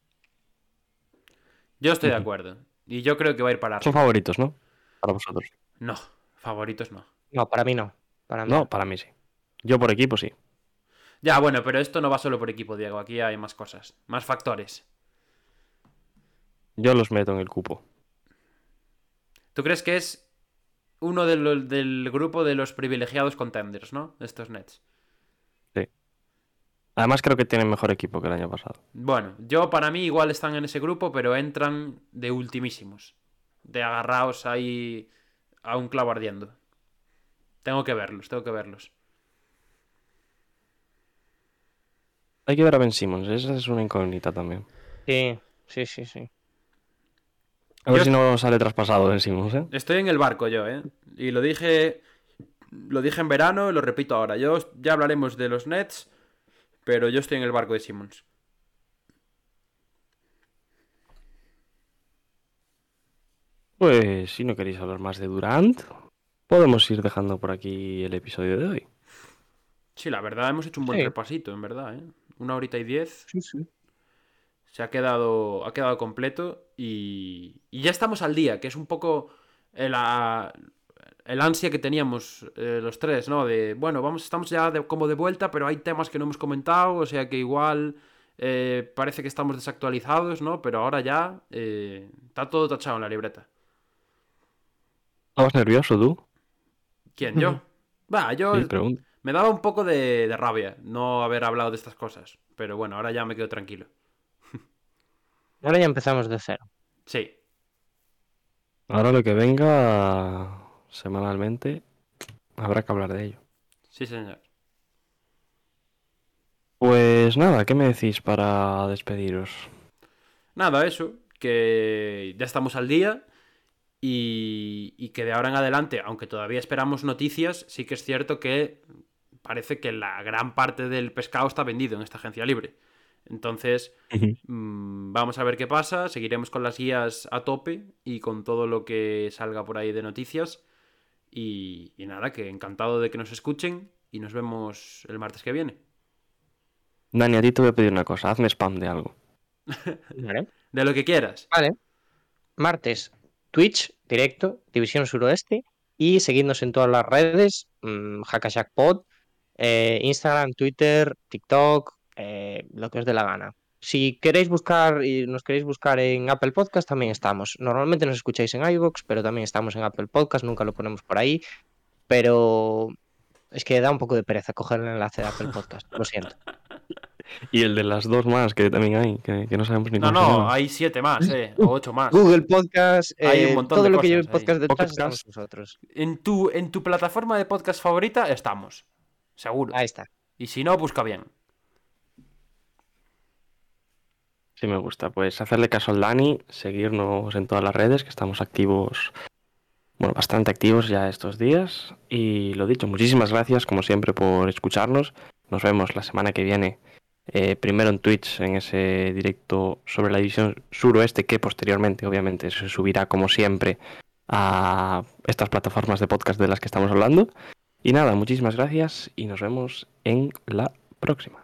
Yo estoy de acuerdo. Y yo creo que va a ir para Son arriba. favoritos, ¿no? Para vosotros. No, favoritos no. No, para mí no. Para mí No, para mí sí. Yo por equipo sí. Ya, bueno, pero esto no va solo por equipo, Diego. Aquí hay más cosas, más factores. Yo los meto en el cupo. ¿Tú crees que es uno de del grupo de los privilegiados contenders, ¿no? Estos Nets. Además creo que tienen mejor equipo que el año pasado. Bueno, yo para mí igual están en ese grupo, pero entran de ultimísimos. De agarraos ahí a un clavo ardiendo. Tengo que verlos, tengo que verlos. Hay que ver a Ben Simmons, esa es una incógnita también. Sí, sí, sí, sí. A ver Yo- si no sale traspasado Ben Simmons, ¿eh? Estoy en el barco yo, ¿eh? Y lo dije. Lo dije en verano y lo repito ahora. Yo ya hablaremos de los Nets, pero yo estoy en el barco de Simmons. Pues si no queréis hablar más de Durant, podemos ir dejando por aquí el episodio de hoy. Sí, la verdad, hemos hecho un buen Sí. repasito, en verdad, ¿eh? Una horita y diez. Sí, sí. Se ha quedado, ha quedado completo y, y ya estamos al día, que es un poco el, a- el ansia que teníamos eh, los tres, ¿no? De, bueno, vamos, estamos ya de- como de vuelta, pero hay temas que no hemos comentado, o sea que igual eh, parece que estamos desactualizados, ¿no? Pero ahora ya eh, está todo tachado en la libreta. ¿Estabas nervioso tú? ¿Quién? ¿Yo? Va, yo Sí, me daba un poco de, de rabia no haber hablado de estas cosas, pero bueno, ahora ya me quedo tranquilo. Ahora ya empezamos de cero. Sí, Ahora lo que venga semanalmente, habrá que hablar de ello. sí, señor. Pues nada, ¿qué me decís para despediros? Nada, eso, que ya estamos al día y, y que de ahora en adelante, aunque todavía esperamos noticias, sí que es cierto que parece que la gran parte del pescado está vendido en esta agencia libre. Entonces, mm, vamos a ver qué pasa, seguiremos con las guías a tope y con todo lo que salga por ahí de noticias. Y, y nada, que encantado de que nos escuchen y nos vemos el martes que viene. Dani, a ti te voy a pedir una cosa, hazme spam de algo. Vale. De lo que quieras. Vale. Martes, Twitch, directo, División Suroeste. Y seguidnos en todas las redes, mmm, Hackashackpod, eh, Instagram, Twitter, TikTok, eh, lo que os dé la gana. Si queréis buscar y nos queréis buscar en Apple Podcast, también estamos. Normalmente nos escucháis en iVoox, pero también estamos en Apple Podcast, nunca lo ponemos por ahí. Pero es que da un poco de pereza coger el enlace de Apple Podcast, lo siento. Y el de las dos más que también hay, que, que no sabemos ni No, no, hay siete más, eh, o ocho más. Google Podcast, Hay un eh, montón todo de lo que lleve cosas ahí. podcast detrás estamos nosotros. En tu, en tu plataforma de podcast favorita estamos. Seguro. Ahí está. Y si no, busca bien. Sí, me gusta. Pues hacerle caso al Dani, seguirnos en todas las redes, que estamos activos, bueno, bastante activos ya estos días. Y lo dicho, muchísimas gracias, como siempre, por escucharnos. Nos vemos la semana que viene, eh, primero en Twitch, en ese directo sobre la división suroeste, que posteriormente, obviamente, se subirá, como siempre, a estas plataformas de podcast de las que estamos hablando. Y nada, muchísimas gracias y nos vemos en la próxima.